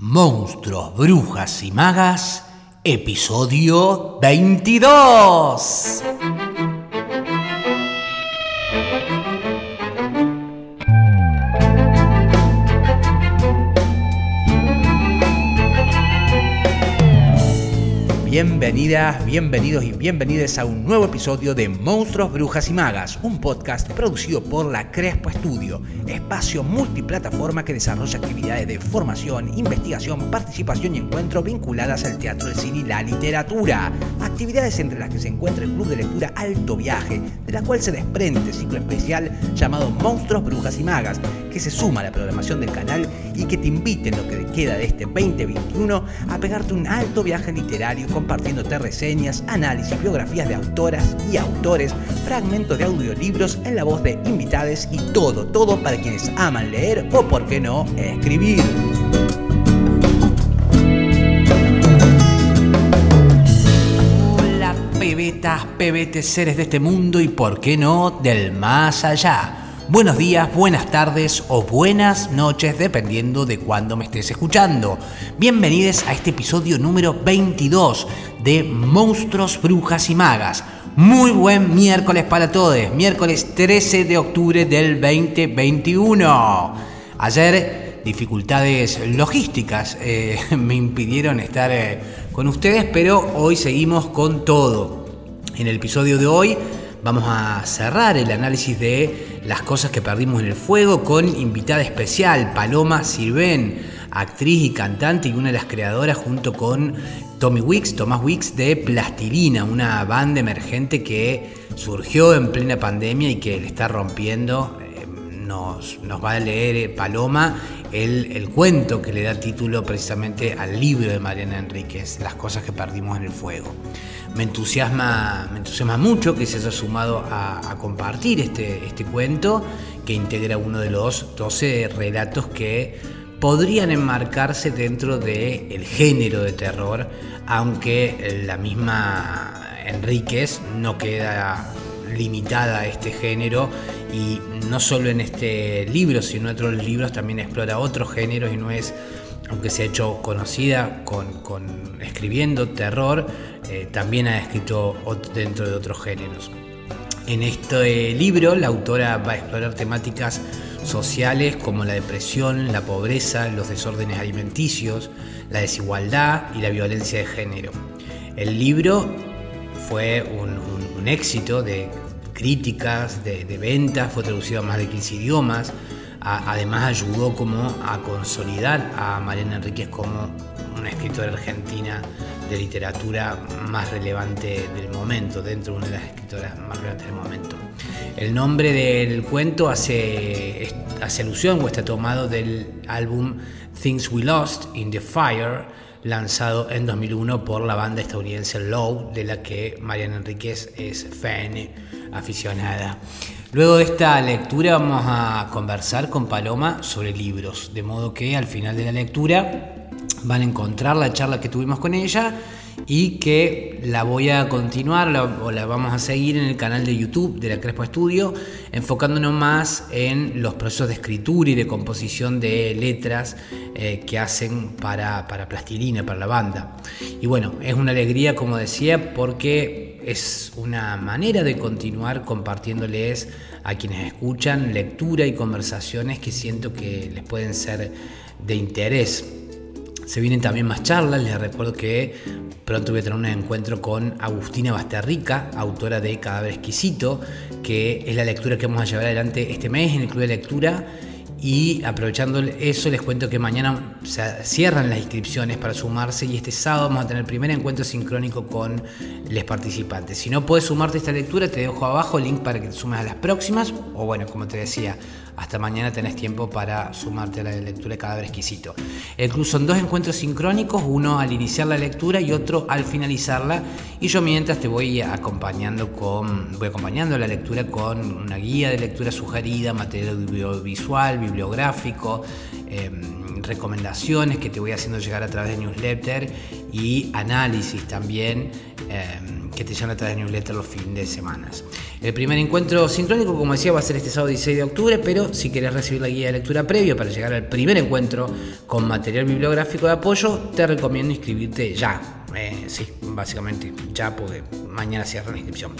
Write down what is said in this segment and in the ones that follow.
Monstruos, Brujas y Magas, episodio 22. Bienvenidas, bienvenidos y bienvenidas a un nuevo episodio de Monstruos, Brujas y Magas, un podcast producido por la Crespo Estudio, espacio multiplataforma que desarrolla actividades de formación, investigación, participación y encuentro vinculadas al teatro, el cine y la literatura. Actividades entre las que se encuentra el Club de Lectura Alto Viaje, de la cual se desprende ciclo especial llamado Monstruos, Brujas y Magas, que se suma a la programación del canal y que te invite en lo que queda de este 2021 a pegarte un alto viaje literario compartiéndote reseñas, análisis, biografías de autoras y autores, fragmentos de audiolibros en la voz de invitades y todo, todo para quienes aman leer o, por qué no, escribir. Pebetas, pebetes, seres de este mundo y, por qué no, del más allá. Buenos días, buenas tardes o buenas noches, dependiendo de cuándo me estés escuchando. Bienvenidos a este episodio número 22 de Monstruos, Brujas y Magas. Muy buen miércoles para todos, miércoles 13 de octubre del 2021. Ayer dificultades logísticas eh, me impidieron estar eh, con ustedes, pero hoy seguimos con todo. En el episodio de hoy vamos a cerrar el análisis de las cosas que perdimos en el fuego con invitada especial, Paloma Sirven, actriz y cantante y una de las creadoras junto con Tommy Wicks, Tomás Wicks de Plastilina, una banda emergente que surgió en plena pandemia y que le está rompiendo. Eh, nos, nos, va a leer eh, Paloma el, el, cuento que le da título precisamente al libro de Mariana Enríquez, Las cosas que perdimos en el fuego me entusiasma, me entusiasma mucho que se haya sumado a, compartir este, este cuento que integra uno de los 12 relatos que podrían enmarcarse dentro del el género de terror, aunque la misma Enríquez no queda limitada a este género y no solo en este libro, sino en otros libros también explora otros géneros y no es aunque se ha hecho conocida con, escribiendo terror, eh, también ha escrito dentro de otros géneros. En este libro la autora va a explorar temáticas sociales como la depresión, la pobreza, los desórdenes alimenticios, la desigualdad y la violencia de género. El libro fue un, éxito de críticas, de, ventas, fue traducido a más de 15 idiomas, además ayudó como a consolidar a Mariana Enríquez como una escritora argentina de literatura más relevante del momento, dentro de una de las escritoras más relevantes del momento. El nombre del cuento hace, alusión o está tomado del álbum Things We Lost in the Fire, lanzado en 2001 por la banda estadounidense Low, de la que Mariana Enríquez es fan aficionada. Luego de esta lectura vamos a conversar con Paloma sobre libros, de modo que al final de la lectura van a encontrar la charla que tuvimos con ella y que la voy a continuar o la vamos a seguir en el canal de YouTube de la Crespo Estudio, enfocándonos más en los procesos de escritura y de composición de letras eh, que hacen para, para Plastilina, para la banda. Y bueno, es una alegría, como decía, porque es una manera de continuar compartiéndoles a quienes escuchan lectura y conversaciones que siento que les pueden ser de interés. Se vienen también más charlas, les recuerdo que pronto voy a tener un encuentro con Agustina Basterrica, autora de Cadáver Exquisito, que es la lectura que vamos a llevar adelante este mes en el Club de Lectura y aprovechando eso, les cuento que mañana se cierran las inscripciones para sumarse y este sábado vamos a tener el primer encuentro sincrónico con los participantes. Si no puedes sumarte a esta lectura, te dejo abajo el link para que te sumes a las próximas. O bueno, como te decía, hasta mañana tenés tiempo para sumarte a la lectura de Cadáver Exquisito. El club son dos encuentros sincrónicos, uno al iniciar la lectura y otro al finalizarla. Y yo mientras te voy acompañando con, voy acompañando la lectura con una guía de lectura sugerida, material audiovisual, bibliográfico, em, recomendaciones que te voy haciendo llegar a través de newsletter y análisis también. Em, que te llama a través de newsletter los fines de semana. El primer encuentro sincrónico, como decía, va a ser este sábado 16 de octubre, pero si querés recibir la guía de lectura previo para llegar al primer encuentro con material bibliográfico de apoyo, te recomiendo inscribirte ya eh, sí, básicamente ya porque mañana cierra la inscripción.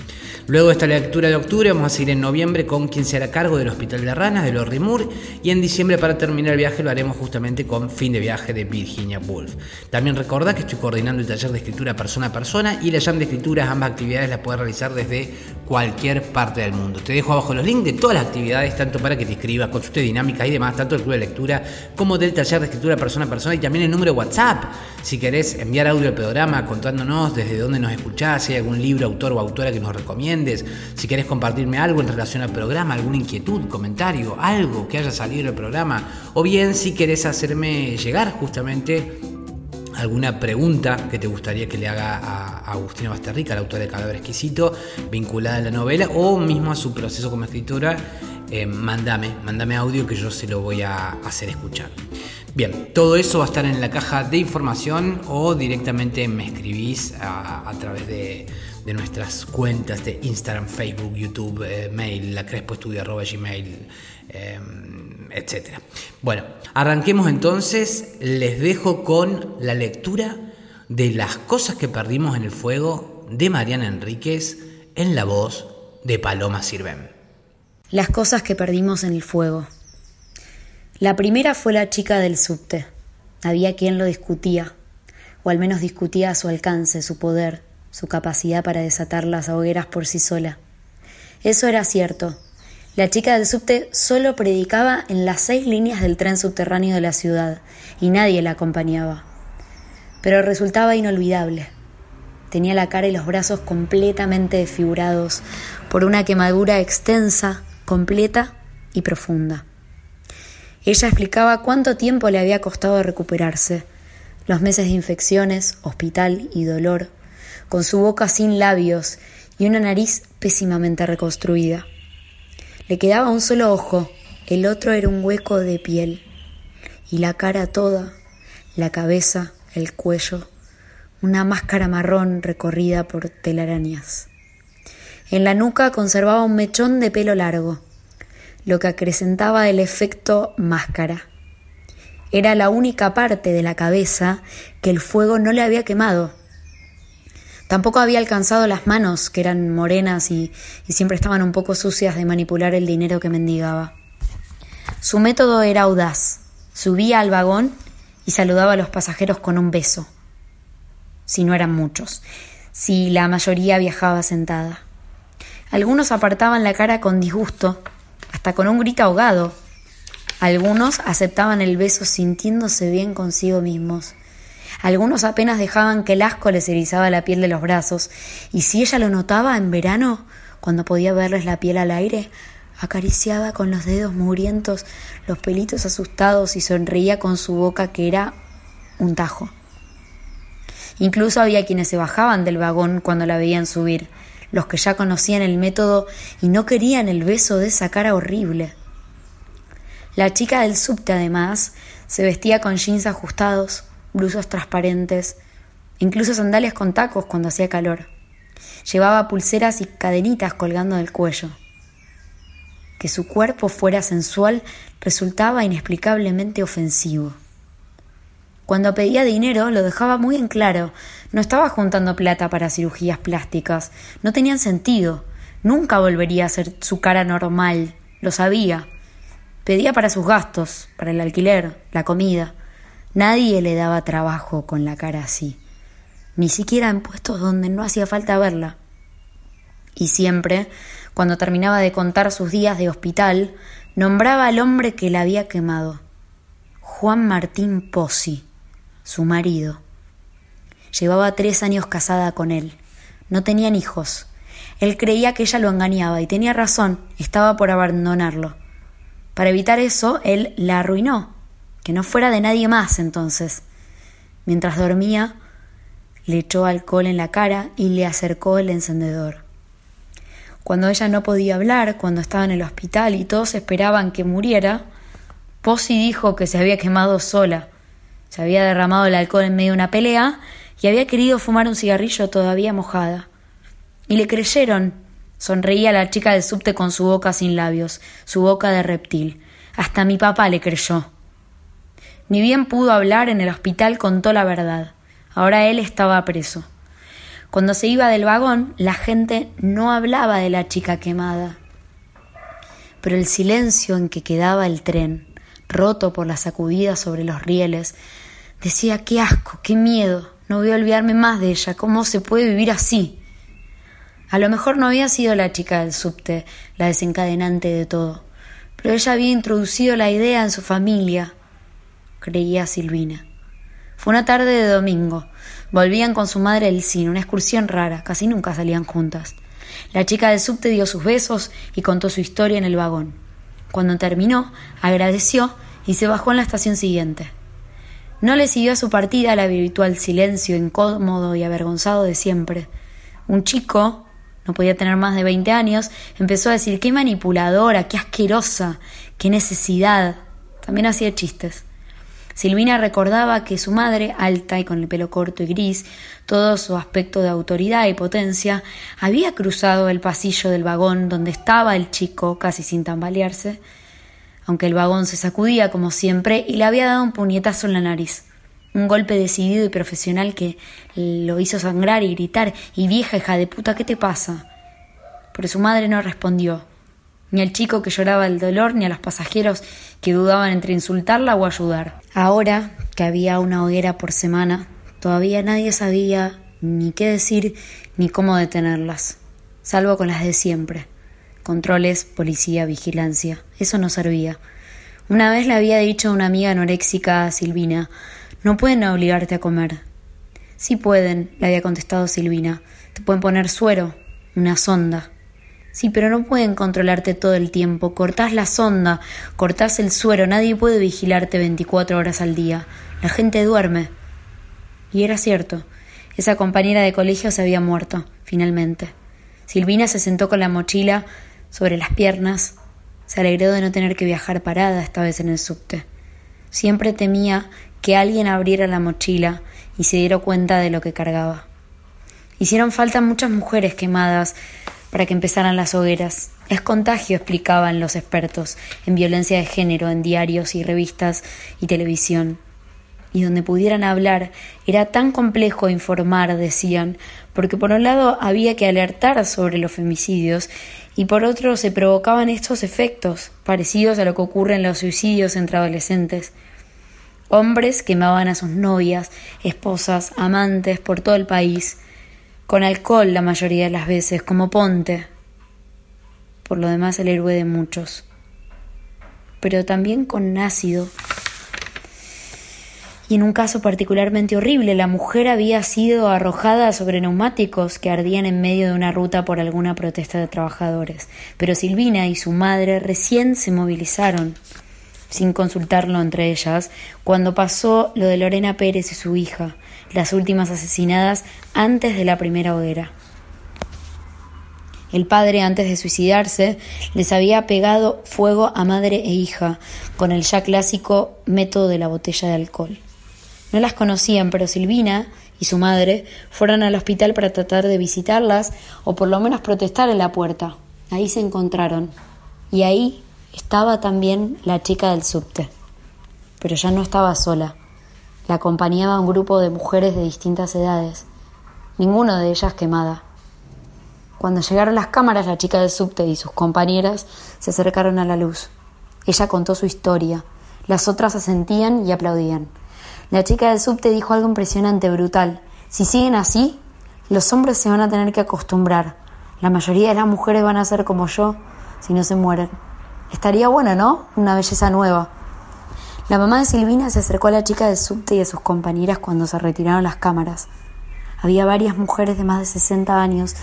Luego de esta lectura de octubre vamos a seguir en noviembre con quien se hará cargo del Hospital de Ranas de los Rimur y en diciembre para terminar el viaje lo haremos justamente con Fin de Viaje de Virginia Woolf. También recordá que estoy coordinando el taller de escritura persona a persona y la jam de escritura, ambas actividades las puedes realizar desde cualquier parte del mundo. Te dejo abajo los links de todas las actividades, tanto para que te inscribas, consulte dinámicas y demás, tanto del club de lectura como del taller de escritura persona a persona y también el número de WhatsApp si querés enviar audio al contándonos desde dónde nos escuchás, si hay algún libro, autor o autora que nos recomiendes, si querés compartirme algo en relación al programa, alguna inquietud, comentario, algo que haya salido del programa, o bien si querés hacerme llegar justamente alguna pregunta que te gustaría que le haga a Agustina Basterrica, la autora de Cadáver Exquisito, vinculada a la novela o mismo a su proceso como escritora, eh, mándame, mándame audio que yo se lo voy a hacer escuchar. Bien, todo eso va a estar en la caja de información o directamente me escribís a, través de, nuestras cuentas de Instagram, Facebook, YouTube, eh, mail, la gmail, eh, etc. Bueno, arranquemos entonces. Les dejo con la lectura de las cosas que perdimos en el fuego de Mariana Enríquez en la voz de Paloma Sirven. Las cosas que perdimos en el fuego. La primera fue la chica del subte. Había quien lo discutía, o al menos discutía a su alcance, su poder, su capacidad para desatar las hogueras por sí sola. Eso era cierto. La chica del subte solo predicaba en las seis líneas del tren subterráneo de la ciudad, y nadie la acompañaba. Pero resultaba inolvidable. Tenía la cara y los brazos completamente desfigurados por una quemadura extensa, completa y profunda. Ella explicaba cuánto tiempo le había costado recuperarse, los meses de infecciones, hospital y dolor, con su boca sin labios y una nariz pésimamente reconstruida. Le quedaba un solo ojo, el otro era un hueco de piel, y la cara toda, la cabeza, el cuello, una máscara marrón recorrida por telarañas. En la nuca conservaba un mechón de pelo largo, lo que acrecentaba el efecto máscara. Era la única parte de la cabeza que el fuego no le había quemado. Tampoco había alcanzado las manos, que eran morenas y, y siempre estaban un poco sucias de manipular el dinero que mendigaba. Su método era audaz. Subía al vagón y saludaba a los pasajeros con un beso, si no eran muchos, si la mayoría viajaba sentada. Algunos apartaban la cara con disgusto hasta con un grito ahogado. Algunos aceptaban el beso sintiéndose bien consigo mismos. Algunos apenas dejaban que el asco les erizaba la piel de los brazos, y si ella lo notaba en verano, cuando podía verles la piel al aire, acariciaba con los dedos mugrientos los pelitos asustados y sonreía con su boca que era un tajo. Incluso había quienes se bajaban del vagón cuando la veían subir, los que ya conocían el método y no querían el beso de esa cara horrible. La chica del subte, además, se vestía con jeans ajustados, blusas transparentes, incluso sandalias con tacos cuando hacía calor. Llevaba pulseras y cadenitas colgando del cuello. Que su cuerpo fuera sensual resultaba inexplicablemente ofensivo. Cuando pedía dinero lo dejaba muy en claro. No estaba juntando plata para cirugías plásticas. No tenían sentido. Nunca volvería a ser su cara normal. Lo sabía. Pedía para sus gastos, para el alquiler, la comida. Nadie le daba trabajo con la cara así. Ni siquiera en puestos donde no hacía falta verla. Y siempre, cuando terminaba de contar sus días de hospital, nombraba al hombre que la había quemado. Juan Martín Pozzi su marido. Llevaba tres años casada con él. No tenían hijos. Él creía que ella lo engañaba y tenía razón, estaba por abandonarlo. Para evitar eso, él la arruinó, que no fuera de nadie más entonces. Mientras dormía, le echó alcohol en la cara y le acercó el encendedor. Cuando ella no podía hablar, cuando estaba en el hospital y todos esperaban que muriera, Posy dijo que se había quemado sola, se había derramado el alcohol en medio de una pelea y había querido fumar un cigarrillo todavía mojada. Y le creyeron. Sonreía la chica del subte con su boca sin labios, su boca de reptil. Hasta mi papá le creyó. Ni bien pudo hablar en el hospital contó la verdad. Ahora él estaba preso. Cuando se iba del vagón, la gente no hablaba de la chica quemada. Pero el silencio en que quedaba el tren, roto por las sacudidas sobre los rieles, decía qué asco, qué miedo, no voy a olvidarme más de ella, cómo se puede vivir así. A lo mejor no había sido la chica del subte la desencadenante de todo, pero ella había introducido la idea en su familia, creía Silvina. Fue una tarde de domingo. Volvían con su madre del cine, una excursión rara, casi nunca salían juntas. La chica del subte dio sus besos y contó su historia en el vagón. Cuando terminó, agradeció y se bajó en la estación siguiente. No le siguió a su partida el habitual silencio incómodo y avergonzado de siempre. Un chico, no podía tener más de veinte años, empezó a decir qué manipuladora, qué asquerosa, qué necesidad. También hacía chistes. Silvina recordaba que su madre, alta y con el pelo corto y gris, todo su aspecto de autoridad y potencia, había cruzado el pasillo del vagón donde estaba el chico, casi sin tambalearse, aunque el vagón se sacudía como siempre y le había dado un puñetazo en la nariz. Un golpe decidido y profesional que lo hizo sangrar y gritar y vieja hija de puta, ¿qué te pasa? Pero su madre no respondió, ni al chico que lloraba el dolor, ni a los pasajeros que dudaban entre insultarla o ayudar. Ahora que había una hoguera por semana, todavía nadie sabía ni qué decir ni cómo detenerlas, salvo con las de siempre controles, policía, vigilancia. Eso no servía. Una vez le había dicho a una amiga anoréxica Silvina, no pueden obligarte a comer. Sí pueden, le había contestado Silvina. Te pueden poner suero, una sonda. Sí, pero no pueden controlarte todo el tiempo. Cortás la sonda, cortás el suero, nadie puede vigilarte 24 horas al día. La gente duerme. Y era cierto. Esa compañera de colegio se había muerto, finalmente. Silvina se sentó con la mochila sobre las piernas, se alegró de no tener que viajar parada esta vez en el subte. Siempre temía que alguien abriera la mochila y se diera cuenta de lo que cargaba. Hicieron falta muchas mujeres quemadas para que empezaran las hogueras. Es contagio, explicaban los expertos en violencia de género en diarios y revistas y televisión y donde pudieran hablar era tan complejo informar, decían, porque por un lado había que alertar sobre los femicidios y por otro se provocaban estos efectos, parecidos a lo que ocurre en los suicidios entre adolescentes. Hombres quemaban a sus novias, esposas, amantes por todo el país, con alcohol la mayoría de las veces, como Ponte. Por lo demás el héroe de muchos. Pero también con ácido y en un caso particularmente horrible, la mujer había sido arrojada sobre neumáticos que ardían en medio de una ruta por alguna protesta de trabajadores. Pero Silvina y su madre recién se movilizaron, sin consultarlo entre ellas, cuando pasó lo de Lorena Pérez y su hija, las últimas asesinadas antes de la primera hoguera. El padre, antes de suicidarse, les había pegado fuego a madre e hija con el ya clásico método de la botella de alcohol. No las conocían, pero Silvina y su madre fueron al hospital para tratar de visitarlas o por lo menos protestar en la puerta. Ahí se encontraron. Y ahí estaba también la chica del subte. Pero ya no estaba sola. La acompañaba un grupo de mujeres de distintas edades, ninguna de ellas quemada. Cuando llegaron las cámaras, la chica del subte y sus compañeras se acercaron a la luz. Ella contó su historia. Las otras asentían y aplaudían. La chica del subte dijo algo impresionante, brutal. Si siguen así, los hombres se van a tener que acostumbrar. La mayoría de las mujeres van a ser como yo si no se mueren. Estaría bueno, ¿no? Una belleza nueva. La mamá de Silvina se acercó a la chica del subte y a sus compañeras cuando se retiraron las cámaras. Había varias mujeres de más de 60 años.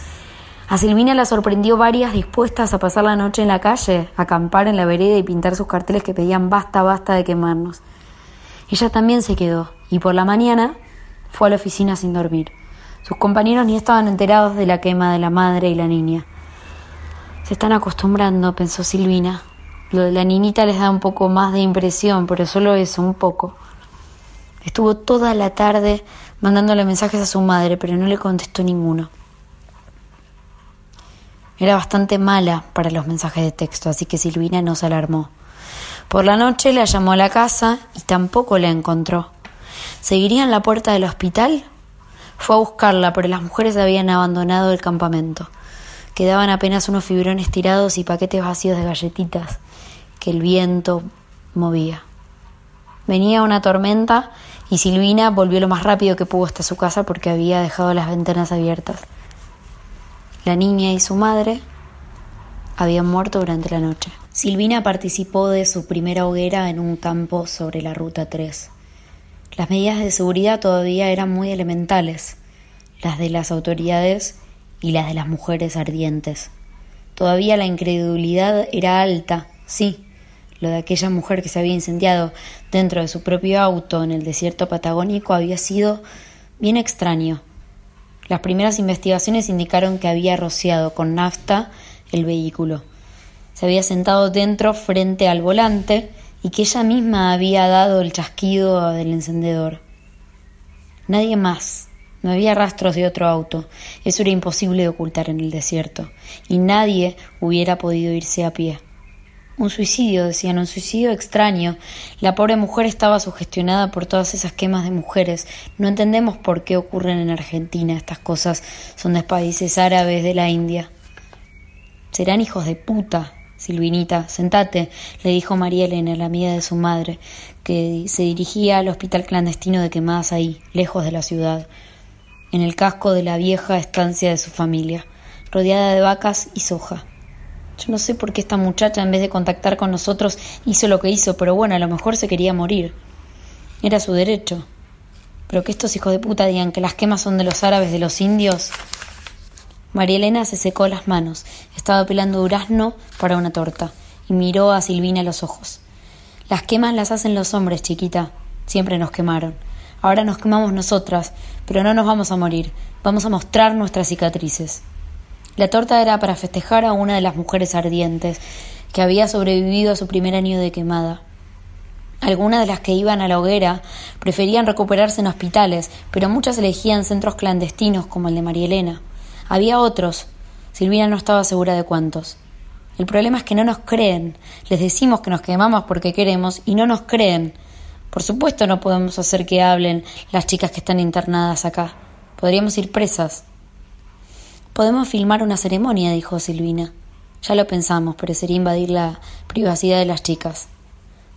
A Silvina la sorprendió varias dispuestas a pasar la noche en la calle, acampar en la vereda y pintar sus carteles que pedían basta, basta de quemarnos. Ella también se quedó y por la mañana fue a la oficina sin dormir. Sus compañeros ni estaban enterados de la quema de la madre y la niña. Se están acostumbrando, pensó Silvina. Lo de la niñita les da un poco más de impresión, pero solo eso, un poco. Estuvo toda la tarde mandándole mensajes a su madre, pero no le contestó ninguno. Era bastante mala para los mensajes de texto, así que Silvina no se alarmó. Por la noche la llamó a la casa y tampoco la encontró. ¿Seguiría en la puerta del hospital? Fue a buscarla, pero las mujeres habían abandonado el campamento. Quedaban apenas unos fibrones tirados y paquetes vacíos de galletitas que el viento movía. Venía una tormenta y Silvina volvió lo más rápido que pudo hasta su casa porque había dejado las ventanas abiertas. La niña y su madre habían muerto durante la noche. Silvina participó de su primera hoguera en un campo sobre la Ruta 3. Las medidas de seguridad todavía eran muy elementales, las de las autoridades y las de las mujeres ardientes. Todavía la incredulidad era alta, sí, lo de aquella mujer que se había incendiado dentro de su propio auto en el desierto patagónico había sido bien extraño. Las primeras investigaciones indicaron que había rociado con nafta el vehículo. Se había sentado dentro frente al volante y que ella misma había dado el chasquido del encendedor. Nadie más. No había rastros de otro auto. Eso era imposible de ocultar en el desierto. Y nadie hubiera podido irse a pie. Un suicidio, decían, un suicidio extraño. La pobre mujer estaba sugestionada por todas esas quemas de mujeres. No entendemos por qué ocurren en Argentina estas cosas. Son de países árabes de la India. Serán hijos de puta. Silvinita, sentate, le dijo María Elena, la amiga de su madre, que se dirigía al hospital clandestino de Quemadas ahí, lejos de la ciudad, en el casco de la vieja estancia de su familia, rodeada de vacas y soja. Yo no sé por qué esta muchacha, en vez de contactar con nosotros, hizo lo que hizo, pero bueno, a lo mejor se quería morir. Era su derecho. Pero que estos hijos de puta digan que las quemas son de los árabes, de los indios. María Elena se secó las manos. Estaba pelando durazno para una torta y miró a Silvina a los ojos. Las quemas las hacen los hombres, chiquita. Siempre nos quemaron. Ahora nos quemamos nosotras, pero no nos vamos a morir. Vamos a mostrar nuestras cicatrices. La torta era para festejar a una de las mujeres ardientes, que había sobrevivido a su primer año de quemada. Algunas de las que iban a la hoguera preferían recuperarse en hospitales, pero muchas elegían centros clandestinos como el de María Elena. Había otros. Silvina no estaba segura de cuántos. El problema es que no nos creen. Les decimos que nos quemamos porque queremos y no nos creen. Por supuesto no podemos hacer que hablen las chicas que están internadas acá. Podríamos ir presas. Podemos filmar una ceremonia, dijo Silvina. Ya lo pensamos, pero sería invadir la privacidad de las chicas.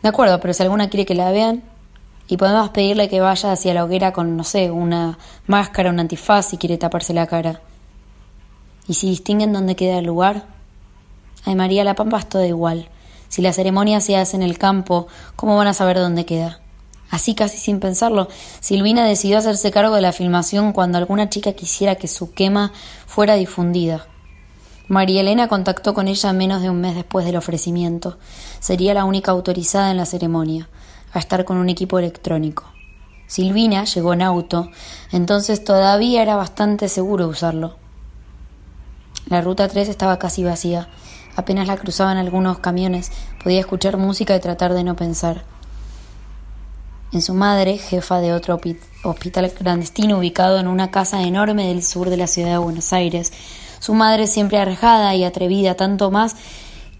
De acuerdo, pero si alguna quiere que la vean, y podemos pedirle que vaya hacia la hoguera con, no sé, una máscara, un antifaz si quiere taparse la cara. ¿Y si distinguen dónde queda el lugar? Ay, María, la Pampa es todo igual. Si la ceremonia se hace en el campo, ¿cómo van a saber dónde queda? Así casi sin pensarlo, Silvina decidió hacerse cargo de la filmación cuando alguna chica quisiera que su quema fuera difundida. María Elena contactó con ella menos de un mes después del ofrecimiento. Sería la única autorizada en la ceremonia, a estar con un equipo electrónico. Silvina llegó en auto, entonces todavía era bastante seguro usarlo. La ruta 3 estaba casi vacía. Apenas la cruzaban algunos camiones, podía escuchar música y tratar de no pensar en su madre, jefa de otro hospital clandestino ubicado en una casa enorme del sur de la ciudad de Buenos Aires. Su madre siempre arrejada y atrevida, tanto más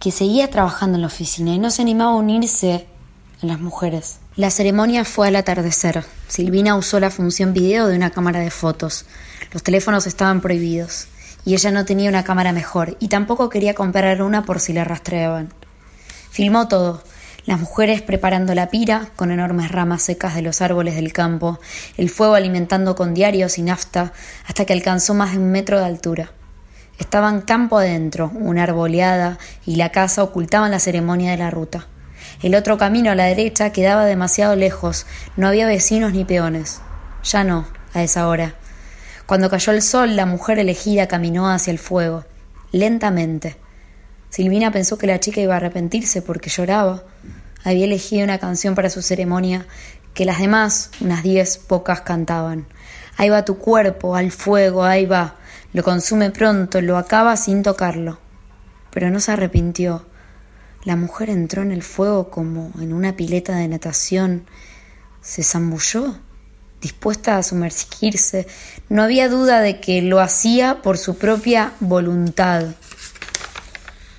que seguía trabajando en la oficina y no se animaba a unirse a las mujeres. La ceremonia fue al atardecer. Silvina usó la función video de una cámara de fotos. Los teléfonos estaban prohibidos y ella no tenía una cámara mejor y tampoco quería comprar una por si la rastreaban. Filmó todo, las mujeres preparando la pira con enormes ramas secas de los árboles del campo, el fuego alimentando con diarios y nafta hasta que alcanzó más de un metro de altura. Estaban campo adentro, una arboleada y la casa ocultaban la ceremonia de la ruta. El otro camino a la derecha quedaba demasiado lejos, no había vecinos ni peones. Ya no, a esa hora. Cuando cayó el sol, la mujer elegida caminó hacia el fuego, lentamente. Silvina pensó que la chica iba a arrepentirse porque lloraba, había elegido una canción para su ceremonia que las demás, unas diez pocas, cantaban. Ahí va tu cuerpo, al fuego, ahí va. Lo consume pronto, lo acaba sin tocarlo. Pero no se arrepintió. La mujer entró en el fuego como en una pileta de natación. Se zambulló, dispuesta a sumergirse. No había duda de que lo hacía por su propia voluntad.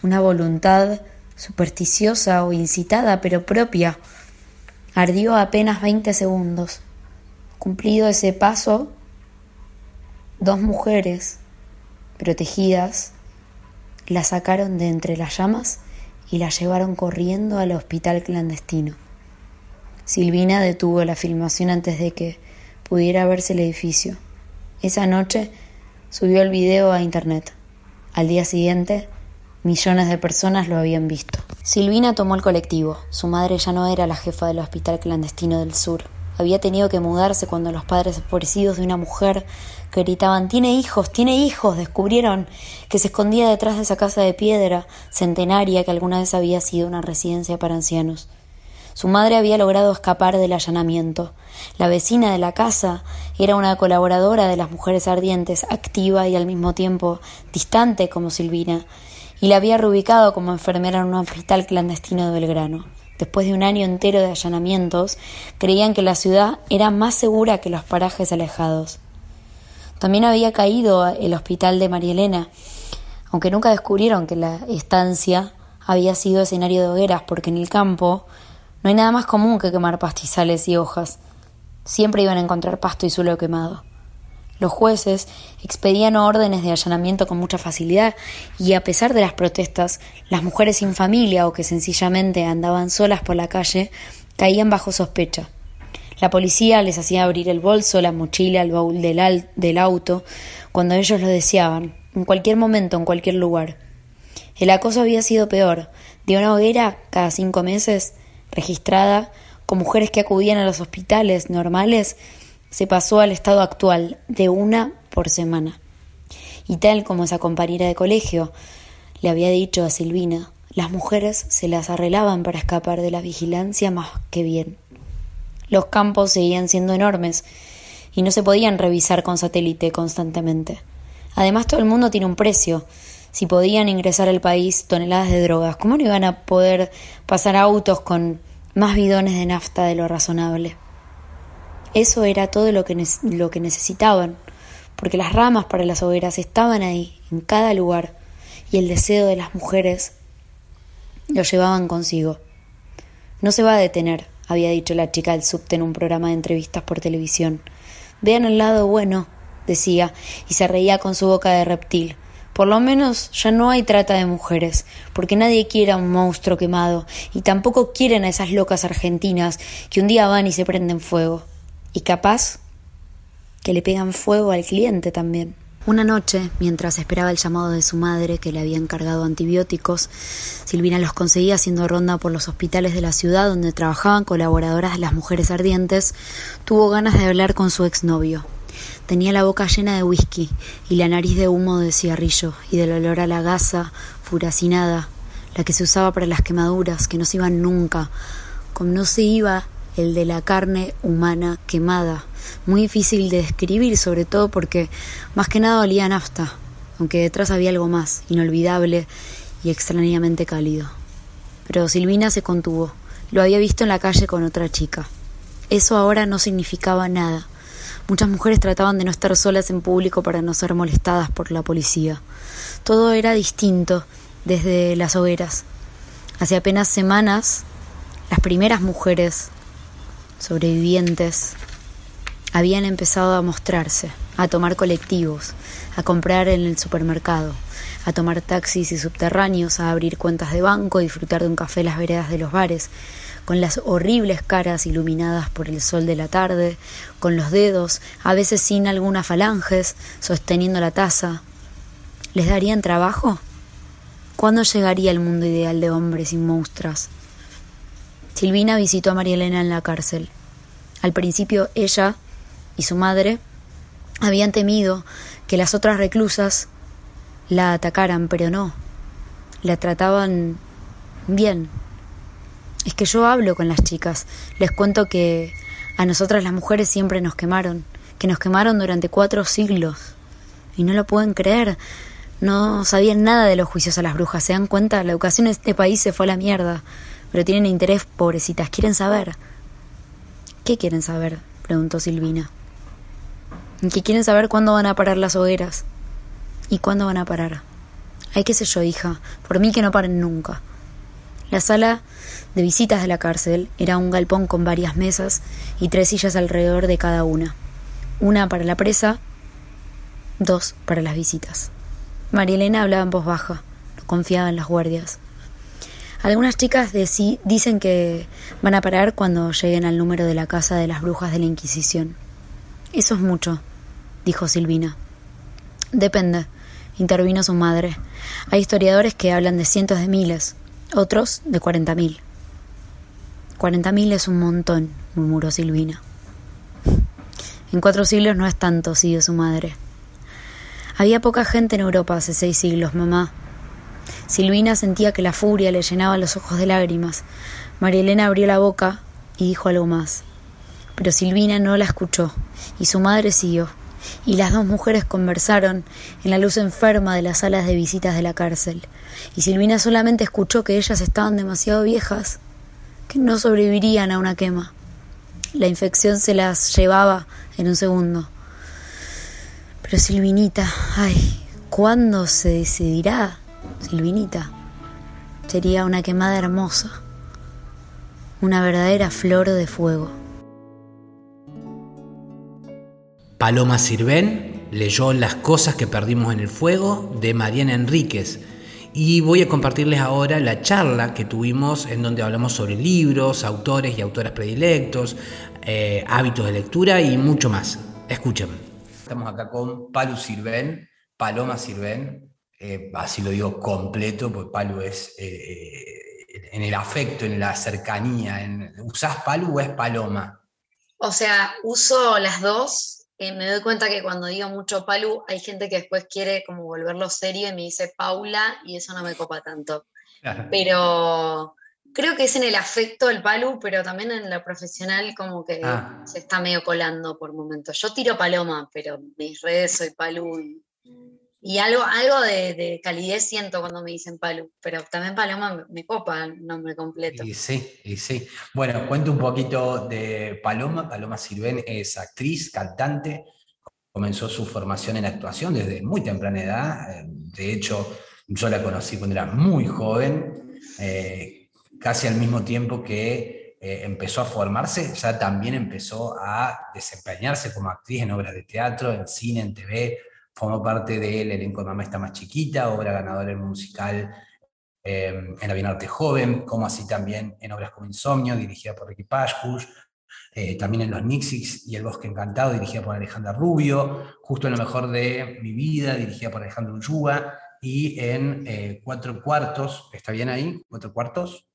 una voluntad supersticiosa o incitada, pero propia. Ardió apenas veinte segundos. Cumplido ese paso, dos mujeres, protegidas, la sacaron de entre las llamas y la llevaron corriendo al hospital clandestino. Silvina detuvo la filmación antes de que pudiera verse el edificio. Esa noche subió el video a internet. Al día siguiente, millones de personas lo habían visto. Silvina tomó el colectivo. Su madre ya no era la jefa del hospital clandestino del sur. Había tenido que mudarse cuando los padres enfurecidos de una mujer que gritaban Tiene hijos, tiene hijos, descubrieron que se escondía detrás de esa casa de piedra centenaria que alguna vez había sido una residencia para ancianos. Su madre había logrado escapar del allanamiento. La vecina de la casa era una colaboradora de las mujeres ardientes, activa y al mismo tiempo distante como Silvina, y la había reubicado como enfermera en un hospital clandestino de Belgrano. Después de un año entero de allanamientos, creían que la ciudad era más segura que los parajes alejados. También había caído el hospital de María Elena, aunque nunca descubrieron que la estancia había sido escenario de hogueras, porque en el campo no hay nada más común que quemar pastizales y hojas. Siempre iban a encontrar pasto y suelo quemado. Los jueces expedían órdenes de allanamiento con mucha facilidad y a pesar de las protestas, las mujeres sin familia o que sencillamente andaban solas por la calle caían bajo sospecha. La policía les hacía abrir el bolso, la mochila, el baúl del, del auto, cuando ellos lo deseaban, en cualquier momento, en cualquier lugar. El acoso había sido peor. De una hoguera cada cinco meses registrada con mujeres que acudían a los hospitales normales, se pasó al estado actual de una por semana. Y tal como esa compañera de colegio le había dicho a Silvina, las mujeres se las arreglaban para escapar de la vigilancia más que bien. Los campos seguían siendo enormes y no se podían revisar con satélite constantemente. Además, todo el mundo tiene un precio. Si podían ingresar al país toneladas de drogas, ¿cómo no iban a poder pasar autos con más bidones de nafta de lo razonable. Eso era todo lo que, lo que necesitaban, porque las ramas para las hogueras estaban ahí, en cada lugar, y el deseo de las mujeres lo llevaban consigo. No se va a detener, había dicho la chica del subte en un programa de entrevistas por televisión. Vean el lado bueno, decía, y se reía con su boca de reptil. Por lo menos ya no hay trata de mujeres, porque nadie quiere a un monstruo quemado, y tampoco quieren a esas locas argentinas que un día van y se prenden fuego. Y capaz que le pegan fuego al cliente también. Una noche, mientras esperaba el llamado de su madre, que le había encargado antibióticos, Silvina los conseguía haciendo ronda por los hospitales de la ciudad donde trabajaban colaboradoras de las mujeres ardientes, tuvo ganas de hablar con su exnovio. Tenía la boca llena de whisky y la nariz de humo de cigarrillo y del olor a la gasa furacinada, la que se usaba para las quemaduras, que no se iban nunca, como no se iba el de la carne humana quemada. Muy difícil de describir, sobre todo porque más que nada olía a nafta, aunque detrás había algo más, inolvidable y extrañamente cálido. Pero Silvina se contuvo. Lo había visto en la calle con otra chica. Eso ahora no significaba nada. Muchas mujeres trataban de no estar solas en público para no ser molestadas por la policía. Todo era distinto desde las hogueras. Hace apenas semanas, las primeras mujeres sobrevivientes habían empezado a mostrarse, a tomar colectivos, a comprar en el supermercado, a tomar taxis y subterráneos, a abrir cuentas de banco, a disfrutar de un café en las veredas de los bares, con las horribles caras iluminadas por el sol de la tarde, con los dedos, a veces sin algunas falanges, sosteniendo la taza. ¿Les darían trabajo? ¿Cuándo llegaría el mundo ideal de hombres sin monstruos? Silvina visitó a María Elena en la cárcel. Al principio ella y su madre habían temido que las otras reclusas la atacaran, pero no. La trataban bien, es que yo hablo con las chicas, les cuento que a nosotras las mujeres siempre nos quemaron, que nos quemaron durante cuatro siglos. Y no lo pueden creer. No sabían nada de los juicios a las brujas. Se dan cuenta, la educación en este país se fue a la mierda. Pero tienen interés, pobrecitas. Quieren saber. ¿Qué quieren saber? preguntó Silvina. Que quieren saber cuándo van a parar las hogueras. ¿Y cuándo van a parar? Ay, qué sé yo, hija, por mí que no paren nunca. La sala de visitas de la cárcel era un galpón con varias mesas y tres sillas alrededor de cada una. Una para la presa, dos para las visitas. María Elena hablaba en voz baja, no confiaba en las guardias. Algunas chicas de sí dicen que van a parar cuando lleguen al número de la casa de las brujas de la Inquisición. Eso es mucho, dijo Silvina. Depende, intervino su madre. Hay historiadores que hablan de cientos de miles, otros de cuarenta mil. Cuarenta mil es un montón, murmuró Silvina. En cuatro siglos no es tanto, siguió su madre. Había poca gente en Europa hace seis siglos, mamá. Silvina sentía que la furia le llenaba los ojos de lágrimas. María Elena abrió la boca y dijo algo más. Pero Silvina no la escuchó, y su madre siguió, y las dos mujeres conversaron en la luz enferma de las salas de visitas de la cárcel y Silvina solamente escuchó que ellas estaban demasiado viejas, que no sobrevivirían a una quema. La infección se las llevaba en un segundo. Pero Silvinita, ay, ¿cuándo se decidirá? Silvinita, sería una quemada hermosa, una verdadera flor de fuego. Paloma Sirven leyó Las cosas que perdimos en el fuego de Mariana Enríquez y voy a compartirles ahora la charla que tuvimos en donde hablamos sobre libros, autores y autoras predilectos, eh, hábitos de lectura y mucho más. Escuchen. Estamos acá con Palu Sirven, Paloma Sirven, eh, así lo digo completo, pues Palu es eh, en el afecto, en la cercanía. En, ¿Usás Palu o es Paloma? O sea, uso las dos, eh, me doy cuenta que cuando digo mucho Palu, hay gente que después quiere como volverlo serio y me dice Paula, y eso no me copa tanto. Pero creo que es en el afecto el Palu, pero también en lo profesional como que ah. se está medio colando por momentos. Yo tiro paloma, pero mis redes soy Palu. Y y algo, algo de, calidez siento cuando me dicen Palu, pero también Paloma me, copa el nombre completo. Y sí, y sí. Bueno, cuento un poquito de Paloma. Paloma Sirven es actriz, cantante, comenzó su formación en actuación desde muy temprana edad. De hecho, yo la conocí cuando era muy joven, eh, casi al mismo tiempo que eh, empezó a formarse, ya también empezó a desempeñarse como actriz en obras de teatro, en cine, en TV formó parte del elenco de Mamá está más chiquita, obra ganadora en musical eh, en la Bienarte Joven, como así también en obras como Insomnio, dirigida por Ricky Pashkush, eh, también en Los Nixix y El Bosque Encantado, dirigida por Alejandra Rubio, justo en Lo Mejor de Mi Vida, dirigida por Alejandro Ulluga, y en eh, Cuatro Cuartos, ¿está bien ahí? ¿Cuatro Cuartos?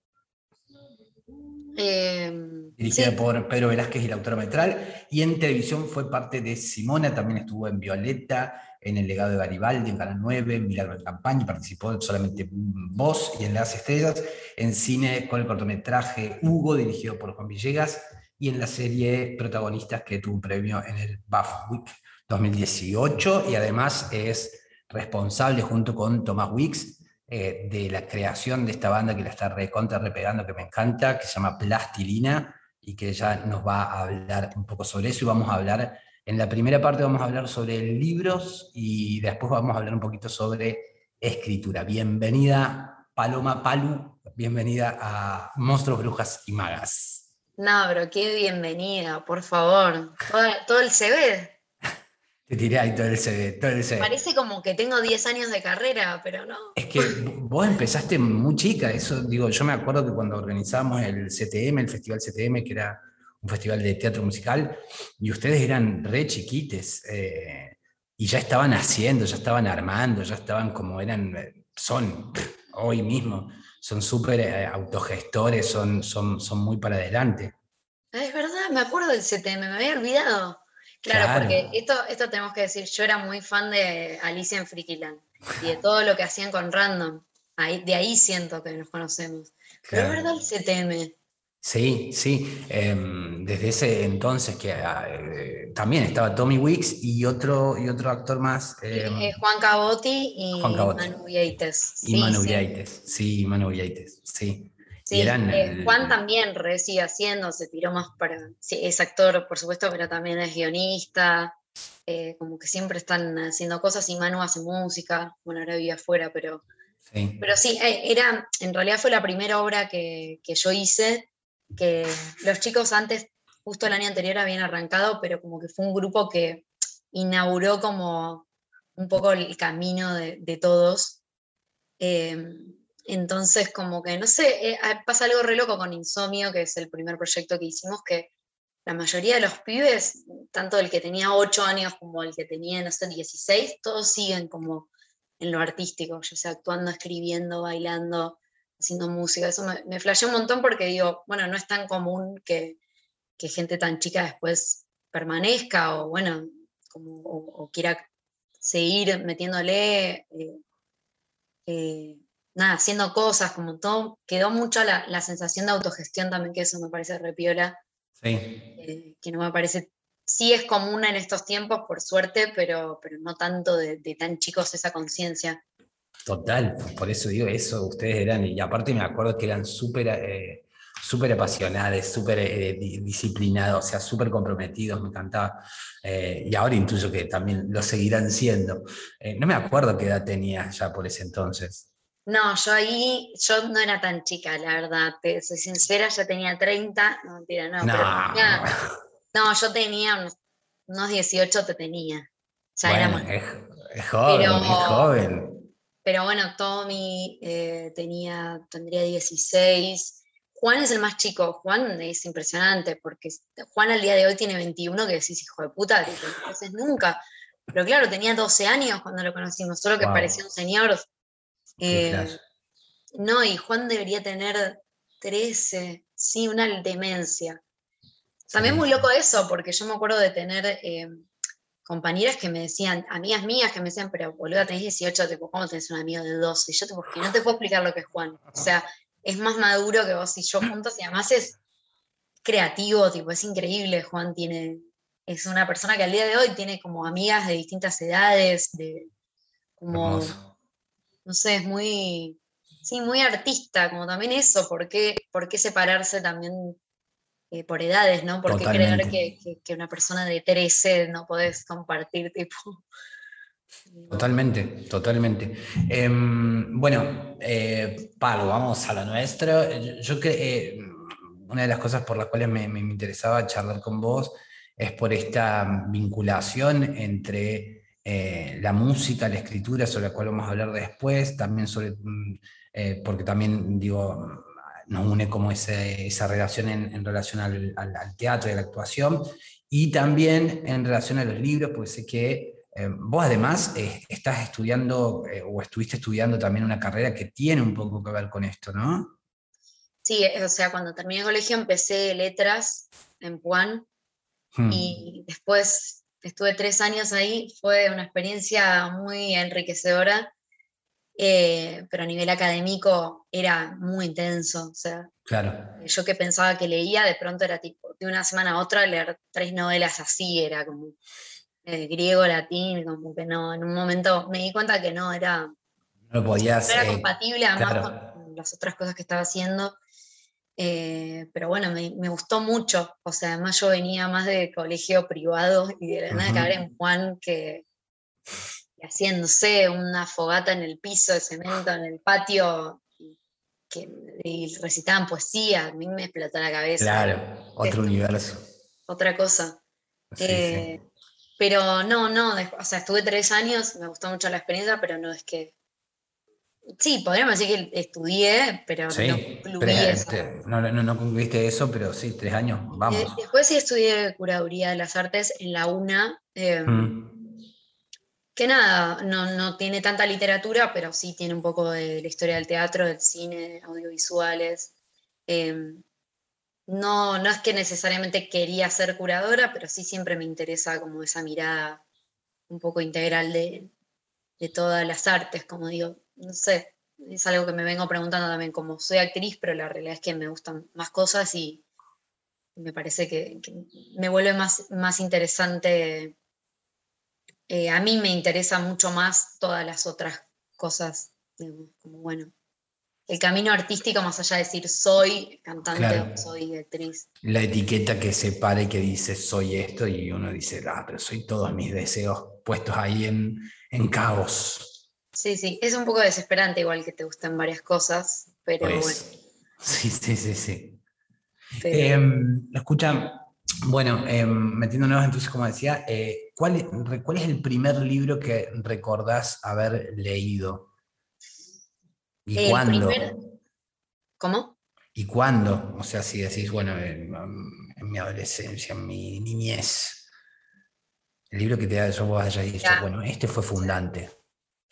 dirigida por Pedro Velázquez y la autora Metral, y en televisión fue parte de Simona, también estuvo en Violeta, en El legado de Garibaldi, en Canal 9, en Milagro de Campaña, participó solamente Voz y en Las Estrellas, en cine con el cortometraje Hugo, dirigido por Juan Villegas, y en la serie Protagonistas que tuvo un premio en el BAF Week 2018, y además es responsable junto con Tomás Wicks eh, de la creación de esta banda que la está recontra repegando, que me encanta, que se llama Plastilina, y que ya nos va a hablar un poco sobre eso, y vamos a hablar en la primera parte vamos a hablar sobre libros y después vamos a hablar un poquito sobre escritura. Bienvenida, Paloma Palu, bienvenida a Monstruos, Brujas y Magas. No, pero qué bienvenida, por favor. Todo, el CV. Te tiré ahí todo el CV, todo el CV. Parece como que tengo 10 años de carrera, pero no. Es que vos empezaste muy chica, eso digo, yo me acuerdo que cuando organizamos el CTM, el Festival CTM, que era un festival de teatro musical, y ustedes eran re chiquites, eh, y ya estaban haciendo, ya estaban armando, ya estaban como eran, eh, son hoy mismo, son súper eh, autogestores, son, son, son muy para adelante. Ah, es verdad, me acuerdo del CTM, me había olvidado. Claro, porque esto, esto tenemos que decir, yo era muy fan de Alicia en Frikiland y de todo lo que hacían con Random. Ahí, de ahí siento que nos conocemos. Pero es verdad el CTM. Sí, sí. Em, desde ese entonces que ah, eh, también estaba Tommy Wicks y otro, y otro actor más. Em, eh, Juan Cabotti y Manu Vieites. Y Manu Vieites, sí, Manu Vieites, sí. Eh, Juan también re sigue haciendo, se tiró más para... Sí, es actor, por supuesto, pero también es guionista. eh, como que siempre están haciendo cosas y Manu hace música, bueno, ahora vive afuera, pero sí, pero sí eh, era, en realidad fue la primera obra que, que yo hice, que los chicos antes, justo el año anterior habían arrancado, pero como que fue un grupo que inauguró como un poco el camino de, todos. Em, entonces, como que, no sé, eh, ah, pasa algo re loco con Insomnio, que es el primer proyecto que hicimos, que la mayoría de los pibes, tanto el que tenía 8 años como el que tenía, no sé, 16, todos siguen como en lo artístico, ya sea actuando, escribiendo, bailando, haciendo música. Eso me, me flasheó un montón porque digo, bueno, no es tan común que, que gente tan chica después permanezca o, bueno, como, o, quiera seguir metiéndole. Eh, eh, nada, haciendo cosas, como todo, quedó mucho la, la, sensación de autogestión también, que eso me parece repiola. Sí. Eh, que no me parece, sí es común en estos tiempos, por suerte, pero, pero no tanto de, tan chicos esa conciencia. Total, por eso digo eso, ustedes eran, y aparte me acuerdo que eran súper eh, súper apasionados, súper eh, disciplinados, o sea, súper comprometidos, me encantaba. y ahora intuyo que también lo seguirán siendo. no me acuerdo qué edad tenía ya por ese entonces. No, yo ahí, yo no era tan chica, la verdad, te soy sincera, ya tenía 30, no mentira, no, no. no, yo tenía unos, 18 te tenía. Ya era es, joven, pero, es joven. Pero bueno, Tommy eh, tenía, tendría 16. Juan es el más chico, Juan es impresionante, porque Juan al día de hoy tiene 21, que decís, hijo de puta, entonces nunca. Pero claro, tenía 12 años cuando lo conocimos, solo que parecía un señor eh, no, y Juan debería tener 13, sí, una demencia. También muy loco eso, porque yo me acuerdo de tener eh, compañeras que me decían, amigas mías que me decían, pero boluda, tenés 18, tipo, ¿cómo tenés un amigo de 12? Y yo tipo, que no te puedo explicar lo que es Juan. O sea, es más maduro que vos y yo juntos, y además es creativo, tipo, es increíble. Juan tiene, es una persona que al día de hoy tiene como amigas de distintas edades, de como no sé, es muy, sí, muy artista, como también eso, ¿por qué, por qué separarse también eh, por edades, ¿no? ¿Por qué creer que, que, una persona de 13 no podés compartir, tipo? Totalmente, totalmente. Em, bueno, eh, Pablo, vamos a la nuestra. Yo, creo que eh, una de las cosas por las cuales me, me interesaba charlar con vos es por esta vinculación entre eh, la música, la escritura, sobre la cual vamos a hablar después, también sobre, mm, porque también, digo, nos une como esa relación en, relación al, teatro y a la actuación, y también en relación a los libros, porque sé que eh, vos además estás estudiando o estuviste estudiando también una carrera que tiene un poco que ver con esto, ¿no? Sí, o sea, cuando terminé el colegio empecé letras en Puan hmm. y después estuve tres años ahí, fue una experiencia muy enriquecedora, eh, pero a nivel académico era muy intenso. O sea, claro. yo que pensaba que leía, de pronto era tipo, de una semana a otra leer tres novelas así, era como eh, griego, latín, como que no, en un momento me di cuenta que no, era, no podías, era eh, compatible además con las otras cosas que estaba haciendo. Eh, pero bueno, me, gustó mucho. O sea, además yo venía más de colegio privado y de la nada que en Juan que haciéndose una fogata en el piso de cemento, en el patio, que, y recitaban poesía, a mí me explotó la cabeza. Claro, otro universo. Otra cosa. Eh, pero no, no, o sea, estuve tres años, me gustó mucho la experiencia, pero no es que Sí, podríamos decir que estudié, pero no este, No, no, concluiste eso, pero sí, tres años, vamos. Eh, después sí estudié curaduría de las artes en la UNA, em, mm. Que nada, no, tiene tanta literatura, pero sí tiene un poco de la historia del teatro, del cine, audiovisuales. Em, no, no es que necesariamente quería ser curadora, pero sí siempre me interesa como esa mirada un poco integral de, de todas las artes, como digo no sé, es algo que me vengo preguntando también, como soy actriz, pero la realidad es que me gustan más cosas y me parece que, me vuelve más, más interesante. Eh, a mí me interesa mucho más todas las otras cosas, como bueno, el camino artístico más allá de decir soy cantante o soy actriz. La etiqueta que separa y que dice soy esto y uno dice, ah, pero soy todos mis deseos puestos ahí en, en caos. Sí, sí, es un poco desesperante igual que te gusten varias cosas, pero pues, bueno. Sí, sí, sí, sí. Em, escucha, bueno, eh, metiéndonos entonces, como decía, eh, ¿cuál, es el primer libro que recordás haber leído? ¿Y cuándo? ¿Cómo? ¿Y cuándo? O sea, si decís, bueno, en, mi adolescencia, en mi niñez, el libro que te da eso vos hayas dicho, bueno, este fue fundante.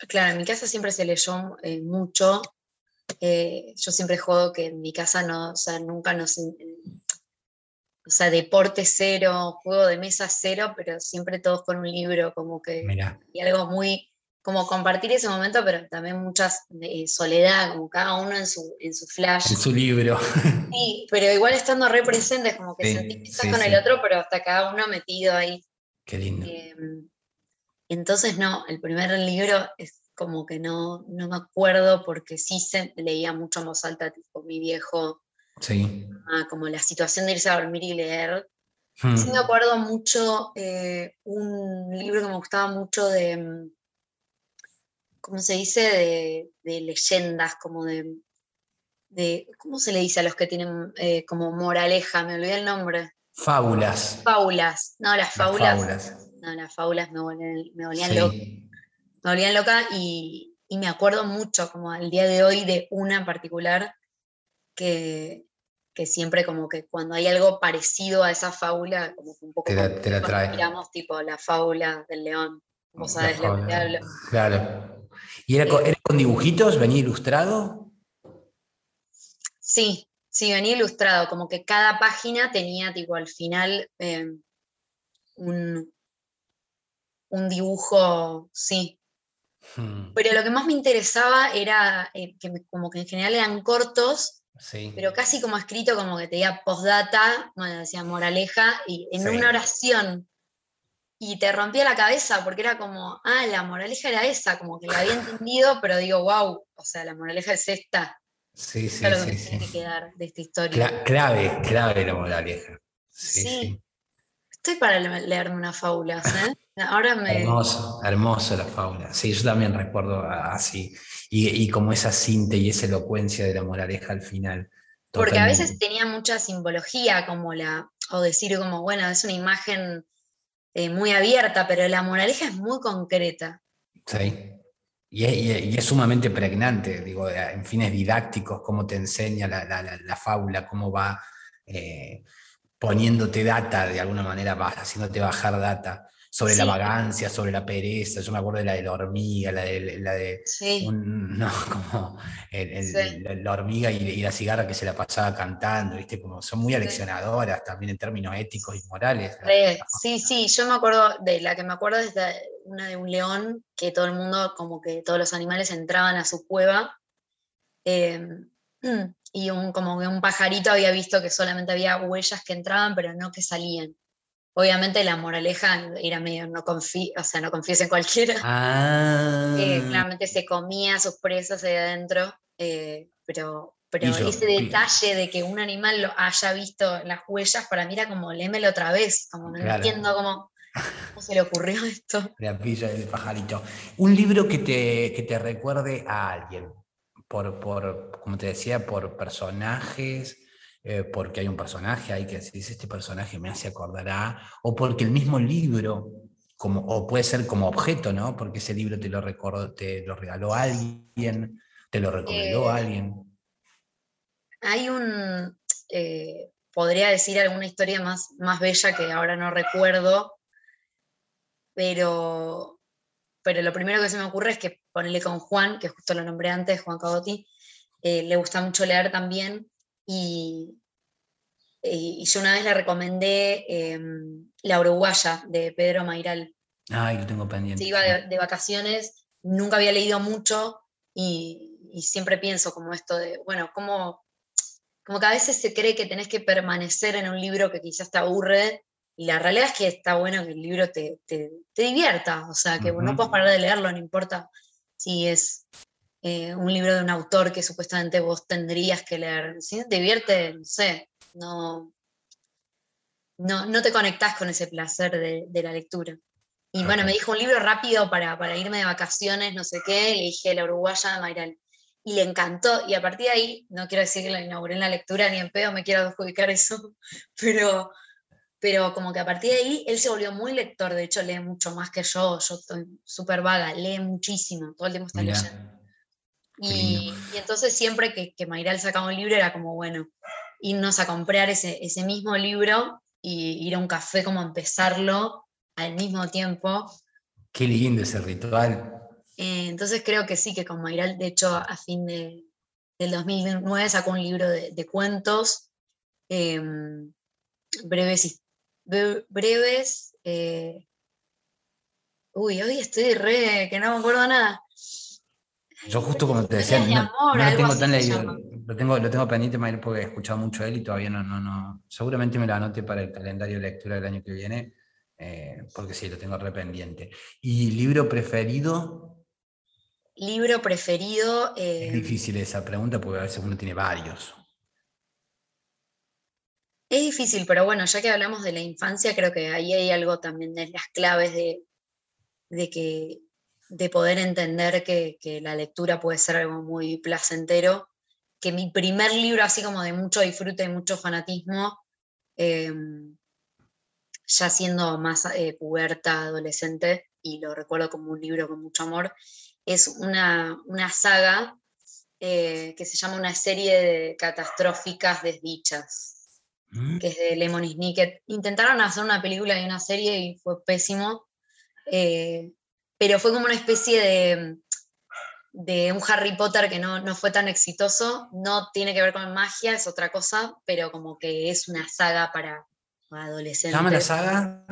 Claro, en mi casa siempre se leyó eh, mucho. Eh, yo siempre juego que en mi casa no, o sea, nunca nos o sea, deporte cero, juego de mesa cero, pero siempre todos con un libro, como que y algo muy, como compartir ese momento, pero también muchas de soledad, como cada uno en su, en su flash. En su libro. Sí, pero igual estando re presentes, como que sentís que estás con el otro, pero hasta cada uno metido ahí. Qué lindo. Em, entonces, no, el primer libro es como que no, no me acuerdo porque sí se leía mucho en voz alta, tipo mi viejo Sí. Ah, como la situación de irse a dormir y leer. Hmm. Sí me acuerdo mucho eh, un libro que me gustaba mucho de, mm, ¿cómo se dice? De, leyendas, como de, de, ¿cómo se le dice a los que tienen eh, como moraleja? Me olvidé el nombre. Fábulas. Fábulas. No, las fábulas. No, las fábulas me volvían, me volvían loca. Me volvían loca y, y me acuerdo mucho, como al día de hoy, de una en particular que, que siempre como que cuando hay algo parecido a esa fábula, como que un poco te la, te la trae. Miramos tipo la fábula del león, vos sabés lo que hablo. Claro. ¿Y era con, dibujitos? ¿Venía ilustrado? Sí, sí, venía ilustrado, como que cada página tenía tipo al final em, un, un dibujo, sí, hmm. pero lo que más me interesaba era eh, que como que en general eran cortos pero casi como escrito, como que te diga postdata, bueno, decía moraleja, y en una oración. Y te rompía la cabeza porque era como, ah, la moraleja era esa, como que la había entendido, pero digo, wow, o sea, la moraleja es esta. Sí, sí, es lo que tiene que quedar de esta historia. clave, clave la moraleja. Sí, Estoy para leerme una fábula, ¿eh? Ahora me... Hermoso, hermoso la fábula. Sí, yo también recuerdo así. Y, como esa cinta y esa elocuencia de la moraleja al final. Porque a veces tenía mucha simbología, como la, o decir como, bueno, es una imagen eh, muy abierta, pero la moraleja es muy concreta. Sí. Y es, sumamente pregnante, digo, en fines didácticos, cómo te enseña la, fábula, cómo va eh, poniéndote data, de alguna manera, haciéndote bajar data sobre la vagancia, sobre la pereza. Yo me acuerdo de la de la hormiga, la de, la de no, como la, hormiga y, la cigarra que se la pasaba cantando, ¿viste? Como son muy aleccionadoras también en términos éticos y morales. Sí, sí, yo me acuerdo de la que me acuerdo es de una de un león que todo el mundo, como que todos los animales entraban a su cueva. Em, y un, como que un pajarito había visto que solamente había huellas que entraban, pero no que salían. Obviamente la moraleja era medio no confíe, o sea, no confíes en cualquiera. Ah. Eh, claramente se comía sus presas ahí adentro, eh, pero, pero ese detalle de que un animal lo haya visto las huellas, para mí era como, lémelo otra vez, como no entiendo cómo, se le ocurrió esto. La pilla del pajarito. Un libro que te, que te recuerde a alguien, por, por, como te decía, por personajes, eh, porque hay un personaje ahí que dice, este personaje me hace acordar a, o porque el mismo libro, como, o puede ser como objeto, ¿no? Porque ese libro te lo, recordó, te lo regaló alguien, te lo recomendó a eh, alguien. Hay un, eh, podría decir alguna historia más, más bella que ahora no recuerdo, pero, pero lo primero que se me ocurre es que ponerle con Juan, que justo lo nombré antes, Juan Cabotti, le gusta mucho leer también, y, y yo una vez le recomendé em, La Uruguaya de Pedro Mairal. Ay, lo tengo pendiente. Se iba de, vacaciones, nunca había leído mucho y, siempre pienso como esto de, bueno, como, como que a veces se cree que tenés que permanecer en un libro que quizás te aburre y la realidad es que está bueno que el libro te, te, divierta, o sea, que no puedes parar de leerlo, no importa si es eh, un libro de un autor que supuestamente vos tendrías que leer. Si te divierte, no sé, no, no, te conectás con ese placer de, la lectura. Y bueno, me dijo un libro rápido para, para, irme de vacaciones, no sé qué, le dije La Uruguaya Mayral. Y le encantó, y a partir de ahí, no quiero decir que la inauguré en la lectura ni en pedo, me quiero adjudicar eso, pero, pero como que a partir de ahí él se volvió muy lector, de hecho lee mucho más que yo, yo estoy súper vaga, lee muchísimo, todo el tiempo está leyendo. Y, entonces siempre que, que Mayral sacaba un libro era como, bueno, irnos a comprar ese, ese mismo libro y ir a un café como empezarlo al mismo tiempo. Qué lindo ese ritual. Eh, entonces creo que sí, que con Mayral, de hecho, a fin de, del 2009 sacó un libro de, cuentos em, breves, breves eh, uy, hoy estoy re, que no me acuerdo nada. Yo justo como te decía, no, lo tengo tan leído, lo tengo, lo tengo pendiente porque he escuchado mucho él y todavía no, no, no, seguramente me lo anote para el calendario de lectura del año que viene, eh, porque sí, lo tengo re pendiente. ¿Y libro preferido? Libro preferido... es eh, difícil esa pregunta porque a veces uno tiene varios. Es difícil, pero bueno, ya que hablamos de la infancia, creo que ahí hay algo también de las claves de, de que de poder entender que, la lectura puede ser algo muy placentero, que mi primer libro, así como de mucho disfrute y mucho fanatismo, em, ya siendo más eh, adolescente, y lo recuerdo como un libro con mucho amor, es una, saga eh, que se llama Una serie de catastróficas desdichas, mm. que es de Lemon Snicket. Intentaron hacer una película y una serie y fue pésimo. Eh, pero fue como una especie de, de un Harry Potter que no, fue tan exitoso, no tiene que ver con magia, es otra cosa, pero como que es una saga para, adolescentes. ¿Llama la saga?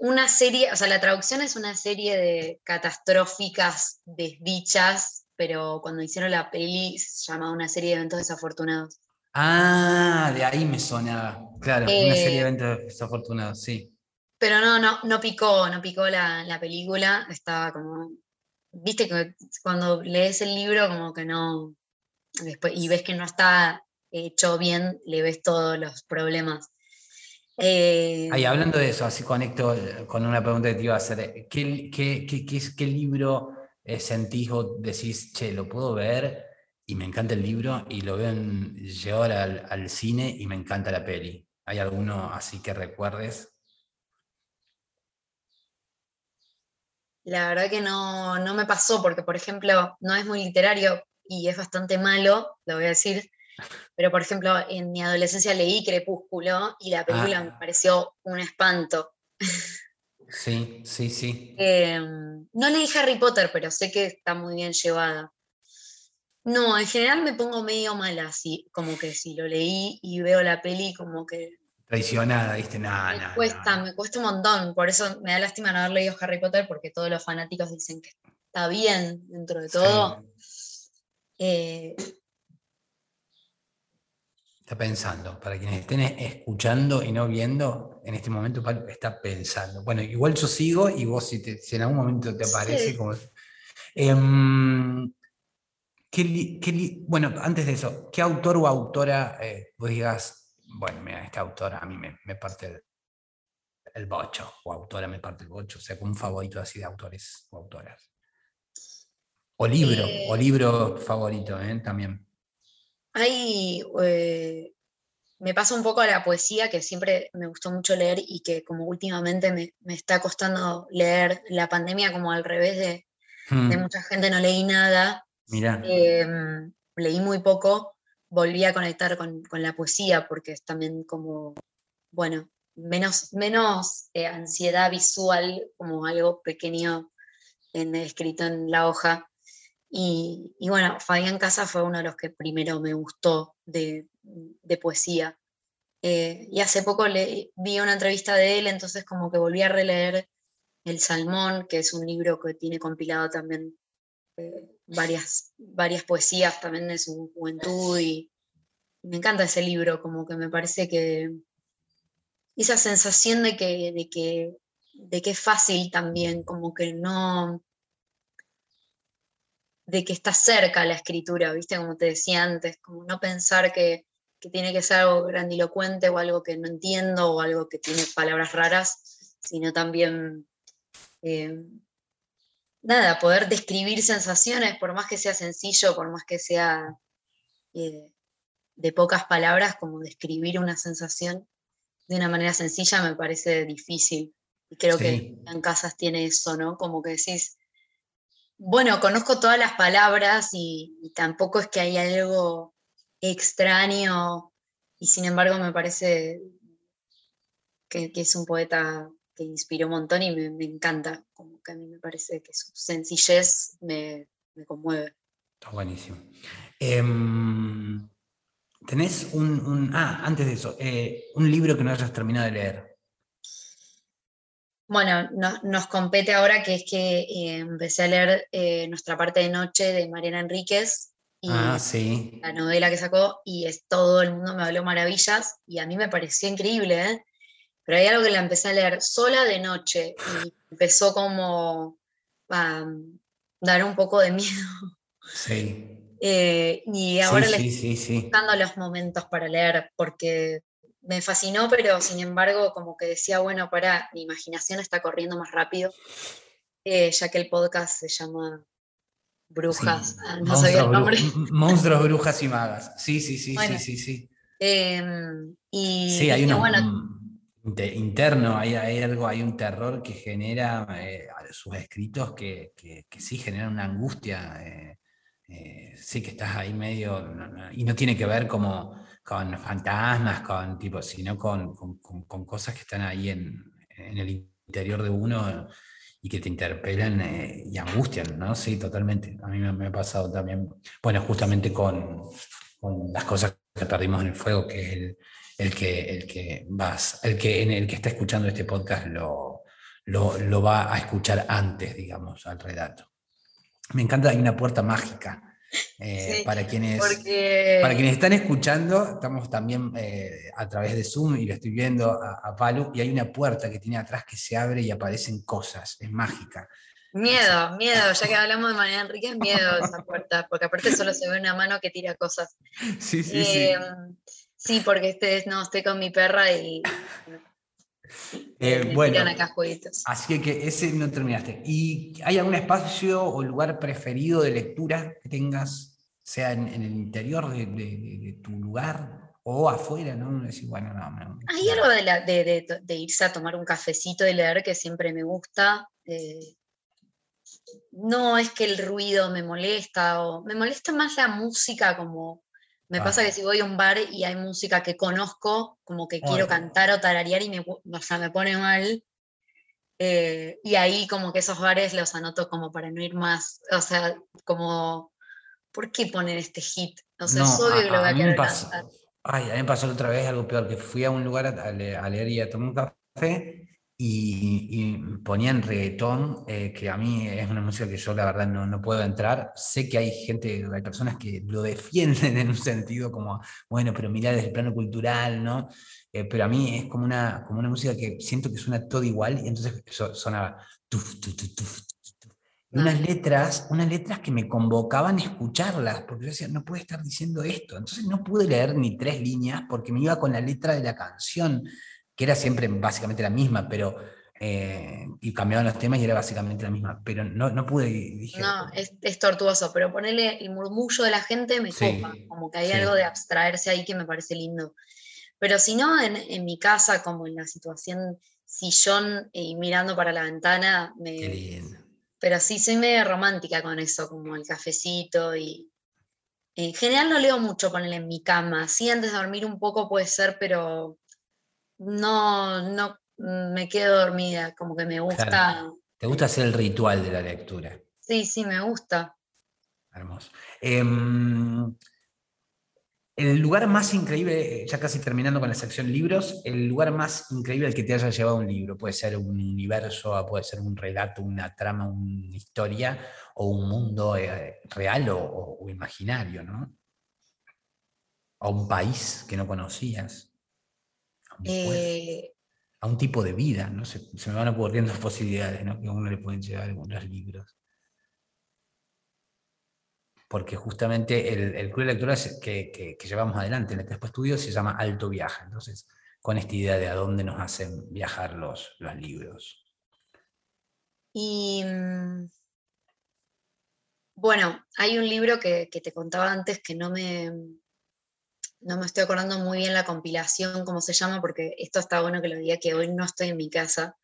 Una serie, o sea, la traducción es una serie de catastróficas desdichas, pero cuando hicieron la peli se llamaba una serie de eventos desafortunados. Ah, de ahí me sonaba. Claro, una serie de eh, eventos desafortunados, sí. Pero no, no, no picó, no picó la, película, estaba como, viste que cuando lees el libro como que no, después, y ves que no está hecho bien, le ves todos los problemas. Eh, Ahí, hablando de eso, así conecto con una pregunta que te iba a hacer. ¿Qué, qué, qué, qué libro eh, sentís o decís, che, lo puedo ver y me encanta el libro y lo veo en, llevar al, al, cine y me encanta la peli? ¿Hay alguno así que recuerdes? la verdad que no, me pasó, porque por ejemplo, no es muy literario y es bastante malo, lo voy a decir, pero por ejemplo, en mi adolescencia leí Crepúsculo y la película me ah. pareció un espanto. Sí, sí, sí. Em, no leí Harry Potter, pero sé que está muy bien llevada. No, en general me pongo medio mala, así, como que si lo leí y veo la peli, como que traicionada, ¿viste? Nada, me cuesta, me cuesta un montón. Por eso me da lástima no haber leído Harry Potter, porque todos los fanáticos dicen que está bien dentro de todo. Eh, está pensando, para quienes estén escuchando y no viendo, en este momento está pensando. Bueno, igual yo sigo y vos si, en algún momento te aparece como... Em, bueno, antes de eso, ¿qué autor o autora eh, vos digas, bueno, mira, este autor a mí me, parte el, bocho, o autora me parte el bocho, o sea, un favorito así de autores o autoras. O libro, o eh, libro favorito ¿eh? también. Hay, eh, me pasa un poco a la poesía, que siempre me gustó mucho leer y que como últimamente me, está costando leer la pandemia como al revés de, de hmm. mucha gente, no leí nada. Em, leí muy poco volví a conectar con, la poesía, porque es también como, bueno, menos, menos eh, ansiedad visual, como algo pequeño escrito en la hoja. Y, bueno, Fabián Casa fue uno de los que primero me gustó de, poesía. Eh, y hace poco le, vi una entrevista de él, entonces como que volví a releer El Salmón, que es un libro que tiene compilado también eh, varias, varias poesías también de su juventud y, me encanta ese libro, como que me parece que esa sensación de que, de que, de que es fácil también, como que no, de que está cerca la escritura, ¿viste? Como te decía antes, como no pensar que, tiene que ser algo grandilocuente o algo que no entiendo o algo que tiene palabras raras, sino también, eh, nada, poder describir sensaciones, por más que sea sencillo, por más que sea eh, de pocas palabras, como describir una sensación de una manera sencilla me parece difícil. Y creo que en casas tiene eso, ¿no? Como que decís, bueno, conozco todas las palabras y, tampoco es que hay algo extraño y sin embargo me parece que, es un poeta que inspiró un montón y me, encanta, como que a mí me parece que su sencillez me, conmueve. Está buenísimo. Em, ¿Tenés un, ah, antes de eso, eh, un libro que no hayas terminado de leer? Bueno, nos compete ahora que es que eh, empecé a leer eh, Nuestra parte de noche de Mariana Enríquez. Y ah, sí. La novela que sacó y es todo el mundo me habló maravillas y a mí me pareció increíble, ¿eh? Pero hay algo que la empecé a leer sola de noche y empezó como a dar un poco de miedo. Sí. y ahora le estoy dando los momentos para leer porque me fascinó, pero sin embargo, como que decía, bueno, para, mi imaginación está corriendo más rápido, eh, ya que el podcast se llama Brujas, no sabía el nombre. Monstruos, brujas y magas. Sí, sí, sí, sí, sí, sí. Em, y, sí, hay un interno, hay, algo, hay un terror que genera eh, sus escritos que, sí generan una angustia. Eh, sí que estás ahí medio, y no tiene que ver como con fantasmas, con tipo, sino con, con, cosas que están ahí en, en, el interior de uno y que te interpelan eh, y angustian, ¿no? Sí, totalmente. A mí me, ha pasado también, bueno, justamente con, las cosas que perdimos en el fuego, que es el, el que, el que vas, el que, en el que está escuchando este podcast lo, lo, lo va a escuchar antes, digamos, al relato. Me encanta, hay una puerta mágica eh, para, quienes, para quienes están escuchando, estamos también eh, a través de Zoom y lo estoy viendo a, a Palu, y hay una puerta que tiene atrás que se abre y aparecen cosas, es mágica. Miedo, miedo, ya que hablamos de María Enrique, es miedo esa puerta, porque aparte solo se ve una mano que tira cosas. Sí, sí, sí. Sí, porque este, no, estoy con mi perra y eh, bueno, así que ese no terminaste. ¿Y hay algún espacio o lugar preferido de lectura que tengas, sea en, el interior de, tu lugar o afuera? ¿no? bueno, no, Hay algo de, irse a tomar un cafecito y leer que siempre me gusta. Eh, no es que el ruido me molesta, o me molesta más la música como me pasa que si voy a un bar y hay música que conozco, como que quiero cantar o tararear y me, o sea, me pone mal. Eh, y ahí como que esos bares los anoto como para no ir más. O sea, como, ¿por qué poner este hit? O sea, es obvio que lo voy a, querer cantar. Ay, a mí me pasó otra vez algo peor, que fui a un lugar a, leer y a tomar un café y, ponían reggaetón, eh, que a mí es una música que yo la verdad no, no, puedo entrar. Sé que hay gente, hay personas que lo defienden en un sentido como, bueno, pero mirar desde el plano cultural, ¿no? Eh, pero a mí es como una, como una música que siento que suena todo igual y entonces sonaba unas letras, unas letras que me convocaban a escucharlas, porque yo decía, no puede estar diciendo esto. Entonces no pude leer ni tres líneas porque me iba con la letra de la canción que era siempre básicamente la misma, pero eh, y cambiaban los temas y era básicamente la misma, pero no, no pude. Dije, no, es, tortuoso, pero ponerle el murmullo de la gente me copa, como que hay algo de abstraerse ahí que me parece lindo. Pero si no, en, mi casa, como en la situación sillón y mirando para la ventana, me. Pero sí soy medio romántica con eso, como el cafecito y. En general no leo mucho ponerle en mi cama. Sí, antes de dormir un poco puede ser, pero no, no me quedo dormida, como que me gusta. ¿Te gusta hacer el ritual de la lectura? Sí, sí, me gusta. Hermoso. Em, el lugar más increíble, ya casi terminando con la sección libros, el lugar más increíble al que te haya llevado un libro, puede ser un universo, puede ser un relato, una trama, una historia o un mundo eh, real o, o, imaginario, ¿no? O un país que no conocías. Eh, a un tipo de vida, ¿no? Se, se, me van ocurriendo posibilidades ¿no? que a uno le pueden llegar algunos libros. porque justamente el, el club electoral que, que, llevamos adelante en este estudio se llama Alto Viaje, entonces con esta idea de a dónde nos hacen viajar los, los libros. Y mm, bueno, hay un libro que, que, te contaba antes que no me, no me estoy acordando muy bien la compilación, cómo se llama, porque esto está bueno que lo diga que hoy no estoy en mi casa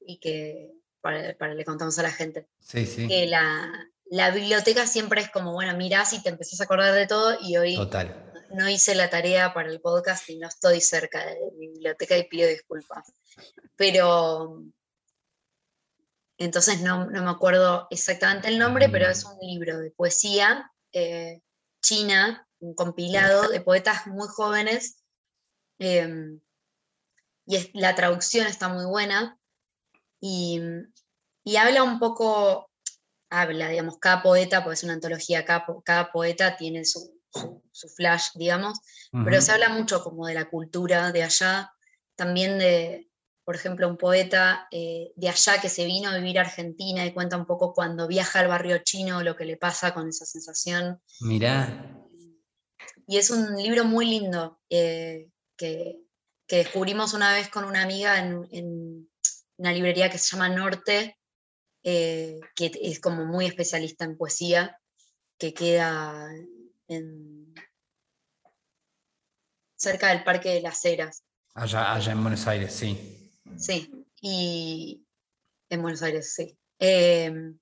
y que para, para le contamos a la gente. Sí, sí. Que la, la biblioteca siempre es como, bueno, mirás y te empezás a acordar de todo y hoy no hice la tarea para el podcast y no estoy cerca de mi biblioteca y pido disculpas. Pero entonces no, me acuerdo exactamente el nombre, pero es un libro de poesía eh, china, un compilado de poetas muy jóvenes. Em, y la traducción está muy buena. Y, y habla un poco habla, digamos, cada poeta, pues es una antología, cada, poeta tiene su, flash, digamos, pero se habla mucho como de la cultura de allá, también de, por ejemplo, un poeta eh, de allá que se vino a vivir a Argentina y cuenta un poco cuando viaja al barrio chino lo que le pasa con esa sensación. Mirá. Y es un libro muy lindo eh, que, descubrimos una vez con una amiga en, en una librería que se llama Norte, eh, que es como muy especialista en poesía, que queda cerca del Parque de las Heras. Allá, allá en Buenos Aires, sí. Sí, y en Buenos Aires, sí. Em,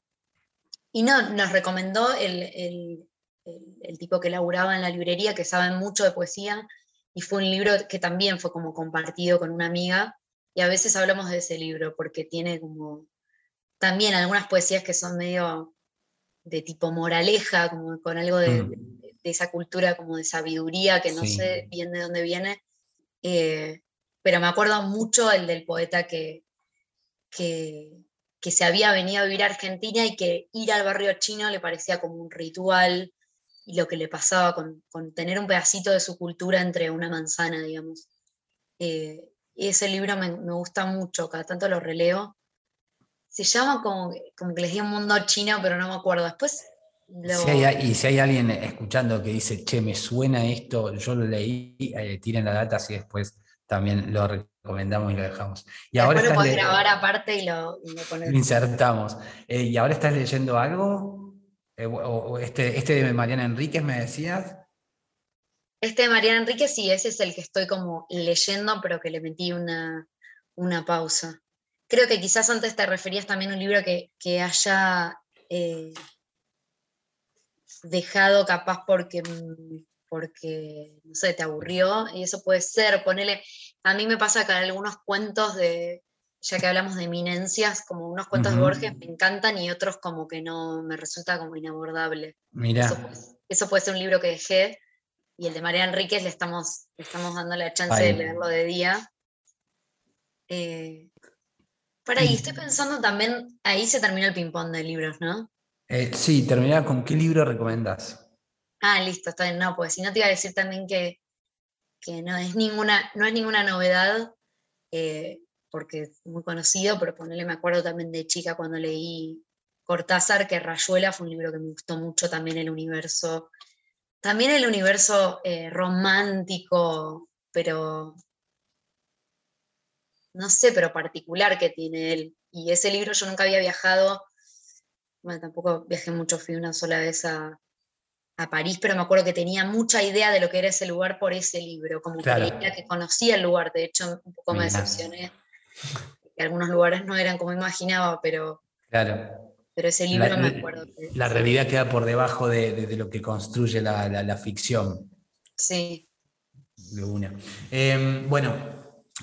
y no, nos recomendó el, tipo que laburaba en la librería, que sabe mucho de poesía, y fue un libro que también fue como compartido con una amiga, y a veces hablamos de ese libro porque tiene como también algunas poesías que son medio de tipo moraleja, como con algo de, mm. esa cultura como de sabiduría que no sé bien de dónde viene. Eh, pero me acuerdo mucho el del poeta que, que, se había venido a vivir a Argentina y que ir al barrio chino le parecía como un ritual y lo que le pasaba con, tener un pedacito de su cultura entre una manzana, digamos. Eh, y ese libro me, me, gusta mucho, cada tanto lo releo se llama como, como que les di un mundo chino, pero no me acuerdo. Después. y si hay alguien escuchando que dice, che, me suena esto, yo lo leí, eh, tiren la data, así después también lo recomendamos y lo dejamos. Y ahora lo puedes grabar aparte y lo, insertamos. Eh, ¿Y ahora estás leyendo algo? Eh, o, este, este de Mariana Enríquez me decías. Este de Mariana Enríquez, sí, ese es el que estoy como leyendo, pero que le metí una, una pausa creo que quizás antes te referías también a un libro que, haya eh, dejado capaz porque, porque, no sé, te aburrió, y eso puede ser, ponele, a mí me pasa que algunos cuentos de, ya que hablamos de eminencias, como unos cuentos de Borges me encantan y otros como que no, me resulta como inabordable. Mira. Eso, puede ser un libro que dejé, y el de María Enríquez le estamos, estamos dando la chance de leerlo de día. Eh, para ahí, estoy pensando también, ahí se terminó el ping-pong de libros, ¿no? Eh, sí, terminar con qué libro recomendás. Ah, listo, está bien. No, pues si no te iba a decir también que, no, es ninguna, no es ninguna novedad, eh, porque es muy conocido, pero ponerle, me acuerdo también de chica cuando leí Cortázar, que Rayuela fue un libro que me gustó mucho también el universo, también el universo eh, romántico, pero no sé, pero particular que tiene él. Y ese libro yo nunca había viajado, bueno, tampoco viajé mucho, fui una sola vez a, París, pero me acuerdo que tenía mucha idea de lo que era ese lugar por ese libro, como que creía que conocía el lugar, de hecho un poco me decepcioné, que algunos lugares no eran como imaginaba, pero... Claro. Pero ese libro me acuerdo. la realidad queda por debajo de, lo que construye la, ficción. Sí. De una. Em, bueno,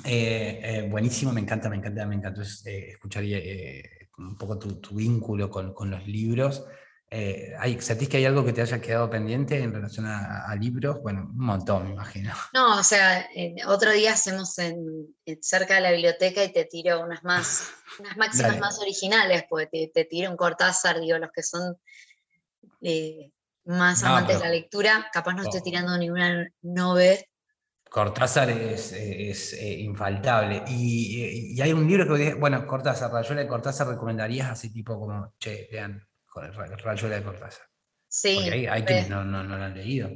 eh, eh, buenísimo, me encanta, me encanta, me encantó eh, escuchar un poco tu, vínculo con, los libros. ¿Hay, ¿Sentís que hay algo que te haya quedado pendiente en relación a, libros? Bueno, un montón, me imagino. No, o sea, otro día hacemos en, cerca de la biblioteca y te tiro unas más, unas máximas más originales, porque te, tiro un Cortázar, digo, los que son más amantes de la lectura, capaz no estoy tirando ninguna novel Cortázar es, eh, infaltable. Y, hay un libro que, bueno, Cortázar, Rayuela de Cortázar, recomendarías así tipo como, che, vean, Rayuela de Cortázar. Sí. hay, quienes no, no, lo han leído.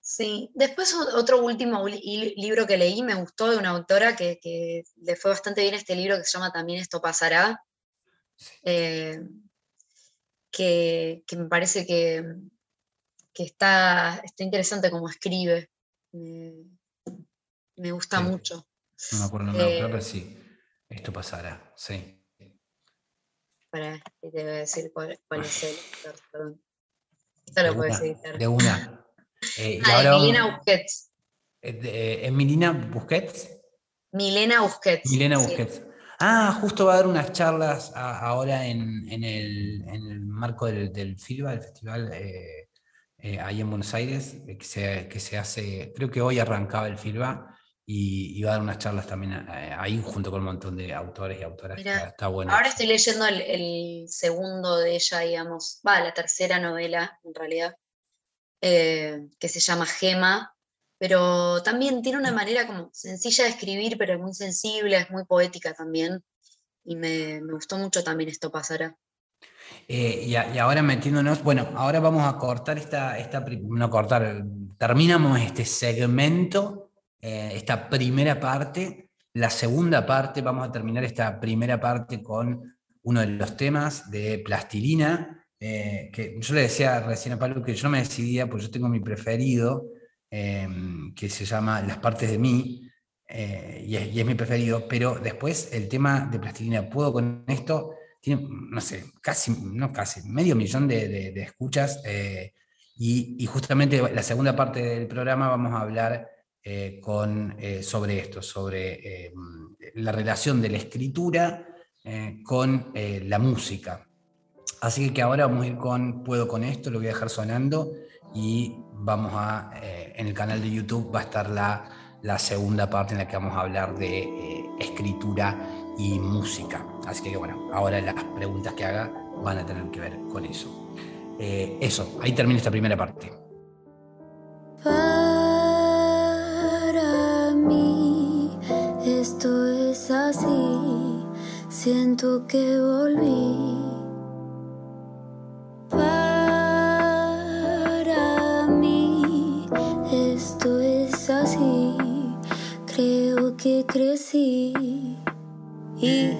Sí, después otro último libro que leí me gustó de una autora que, le fue bastante bien este libro que se llama También esto pasará, eh, que, me parece que, está, está, interesante como escribe, me, gusta mucho. No me acuerdo, no me acuerdo, pero sí, esto pasará, sí. Para, te voy a decir cuál, es el perdón. Esto lo puedes editar. De una. Eh, ah, Milena Busquets. ¿Es Milena Busquets? Milena Busquets. Milena Busquets. Ah, justo va a dar unas charlas ahora en, el, marco del, del FILBA, el festival eh, eh, ahí en Buenos Aires, que se, que se hace, creo que hoy arrancaba el FILBA, y, va a dar unas charlas también ahí junto con un montón de autores y autoras. está, bueno. Ahora estoy leyendo el, el, segundo de ella, digamos, va, la tercera novela en realidad, eh, que se llama Gema, pero también tiene una manera como sencilla de escribir, pero muy sensible, es muy poética también, y me, gustó mucho también esto pasará. Eh, y, ahora metiéndonos, bueno, ahora vamos a cortar esta, esta, no cortar, terminamos este segmento, eh, esta primera parte, la segunda parte, vamos a terminar esta primera parte con uno de los temas de plastilina, eh, que yo le decía recién a Pablo que yo no me decidía, pues yo tengo mi preferido, eh, que se llama Las partes de mí, eh, y, es, mi preferido, pero después el tema de plastilina, ¿puedo con esto? Tiene, no sé, casi, no casi, medio millón de, escuchas, y, justamente la segunda parte del programa vamos a hablar con, sobre esto, sobre la relación de la escritura con la música. Así que ahora vamos a ir con Puedo con esto, lo voy a dejar sonando y vamos a, eh, en el canal de YouTube va a estar la, segunda parte en la que vamos a hablar de eh, escritura y música. Así que bueno, ahora las preguntas que haga van a tener que ver con eso. Eh, eso, ahí termina esta primera parte. Es así, siento que volví. Para mí esto es así, creo que crecí. Y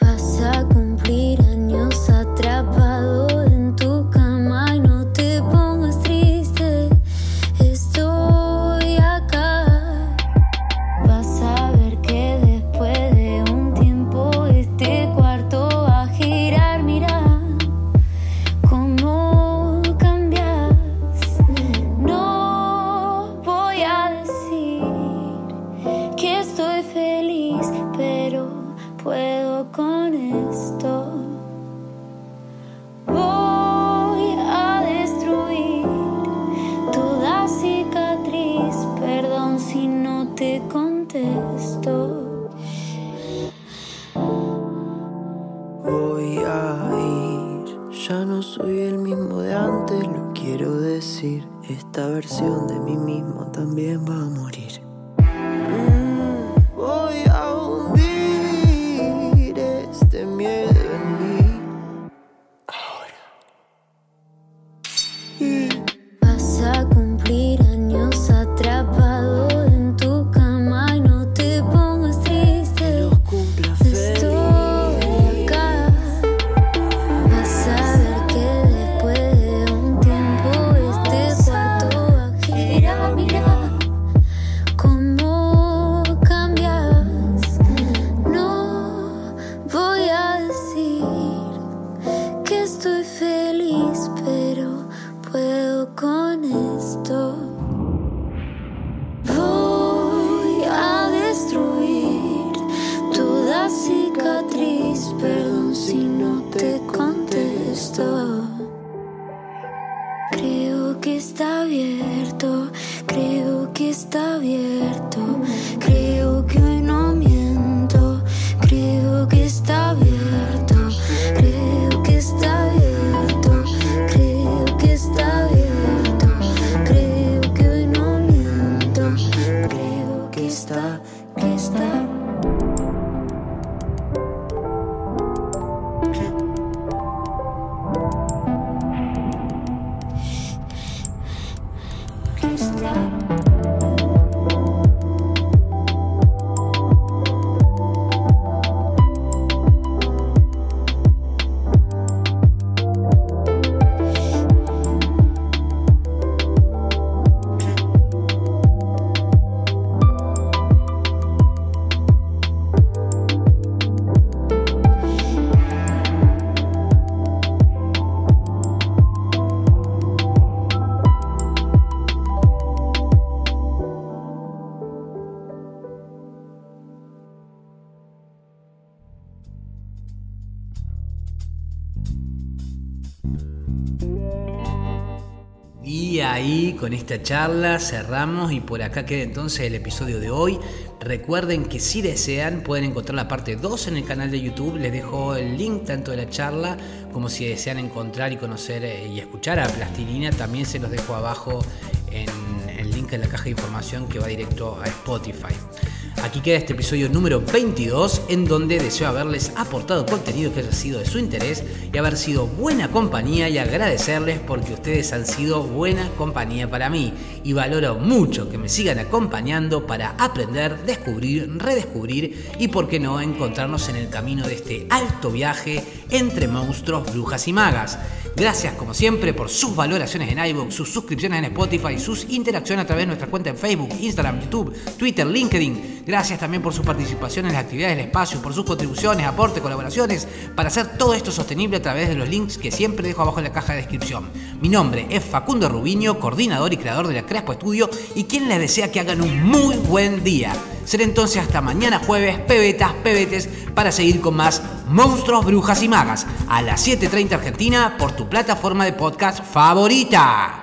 vas esta versión de mí mismo también va a morir. Con esta charla cerramos y por acá queda entonces el episodio de hoy. Recuerden que si desean pueden encontrar la parte 2 en el canal de YouTube. Les dejo el link tanto de la charla como si desean encontrar y conocer eh, y escuchar a Plastilina. También se los dejo abajo en el link en la caja de información que va directo a Spotify. Aquí queda este episodio número 22 en donde deseo haberles aportado contenido que haya sido de su interés y haber sido buena compañía y agradecerles porque ustedes han sido buena compañía para mí y valoro mucho que me sigan acompañando para aprender, descubrir, redescubrir y por qué no encontrarnos en el camino de este alto viaje entre monstruos, brujas y magas. Gracias como siempre por sus valoraciones en iVoox, sus suscripciones en Spotify, sus interacciones a través de nuestra cuenta en Facebook, Instagram, YouTube, Twitter, LinkedIn. Gracias también por su participación en las actividades del espacio, por sus contribuciones, aportes, colaboraciones, para hacer todo esto sostenible a través de los links que siempre dejo abajo en la caja de descripción. Mi nombre es Facundo Rubiño, coordinador y creador de la Crespo Estudio y quien les desea que hagan un muy buen día. Será entonces hasta mañana jueves, pebetas, pebetes, para seguir con más Monstruos, Brujas y Magas a las 7.30 Argentina por tu plataforma de podcast favorita.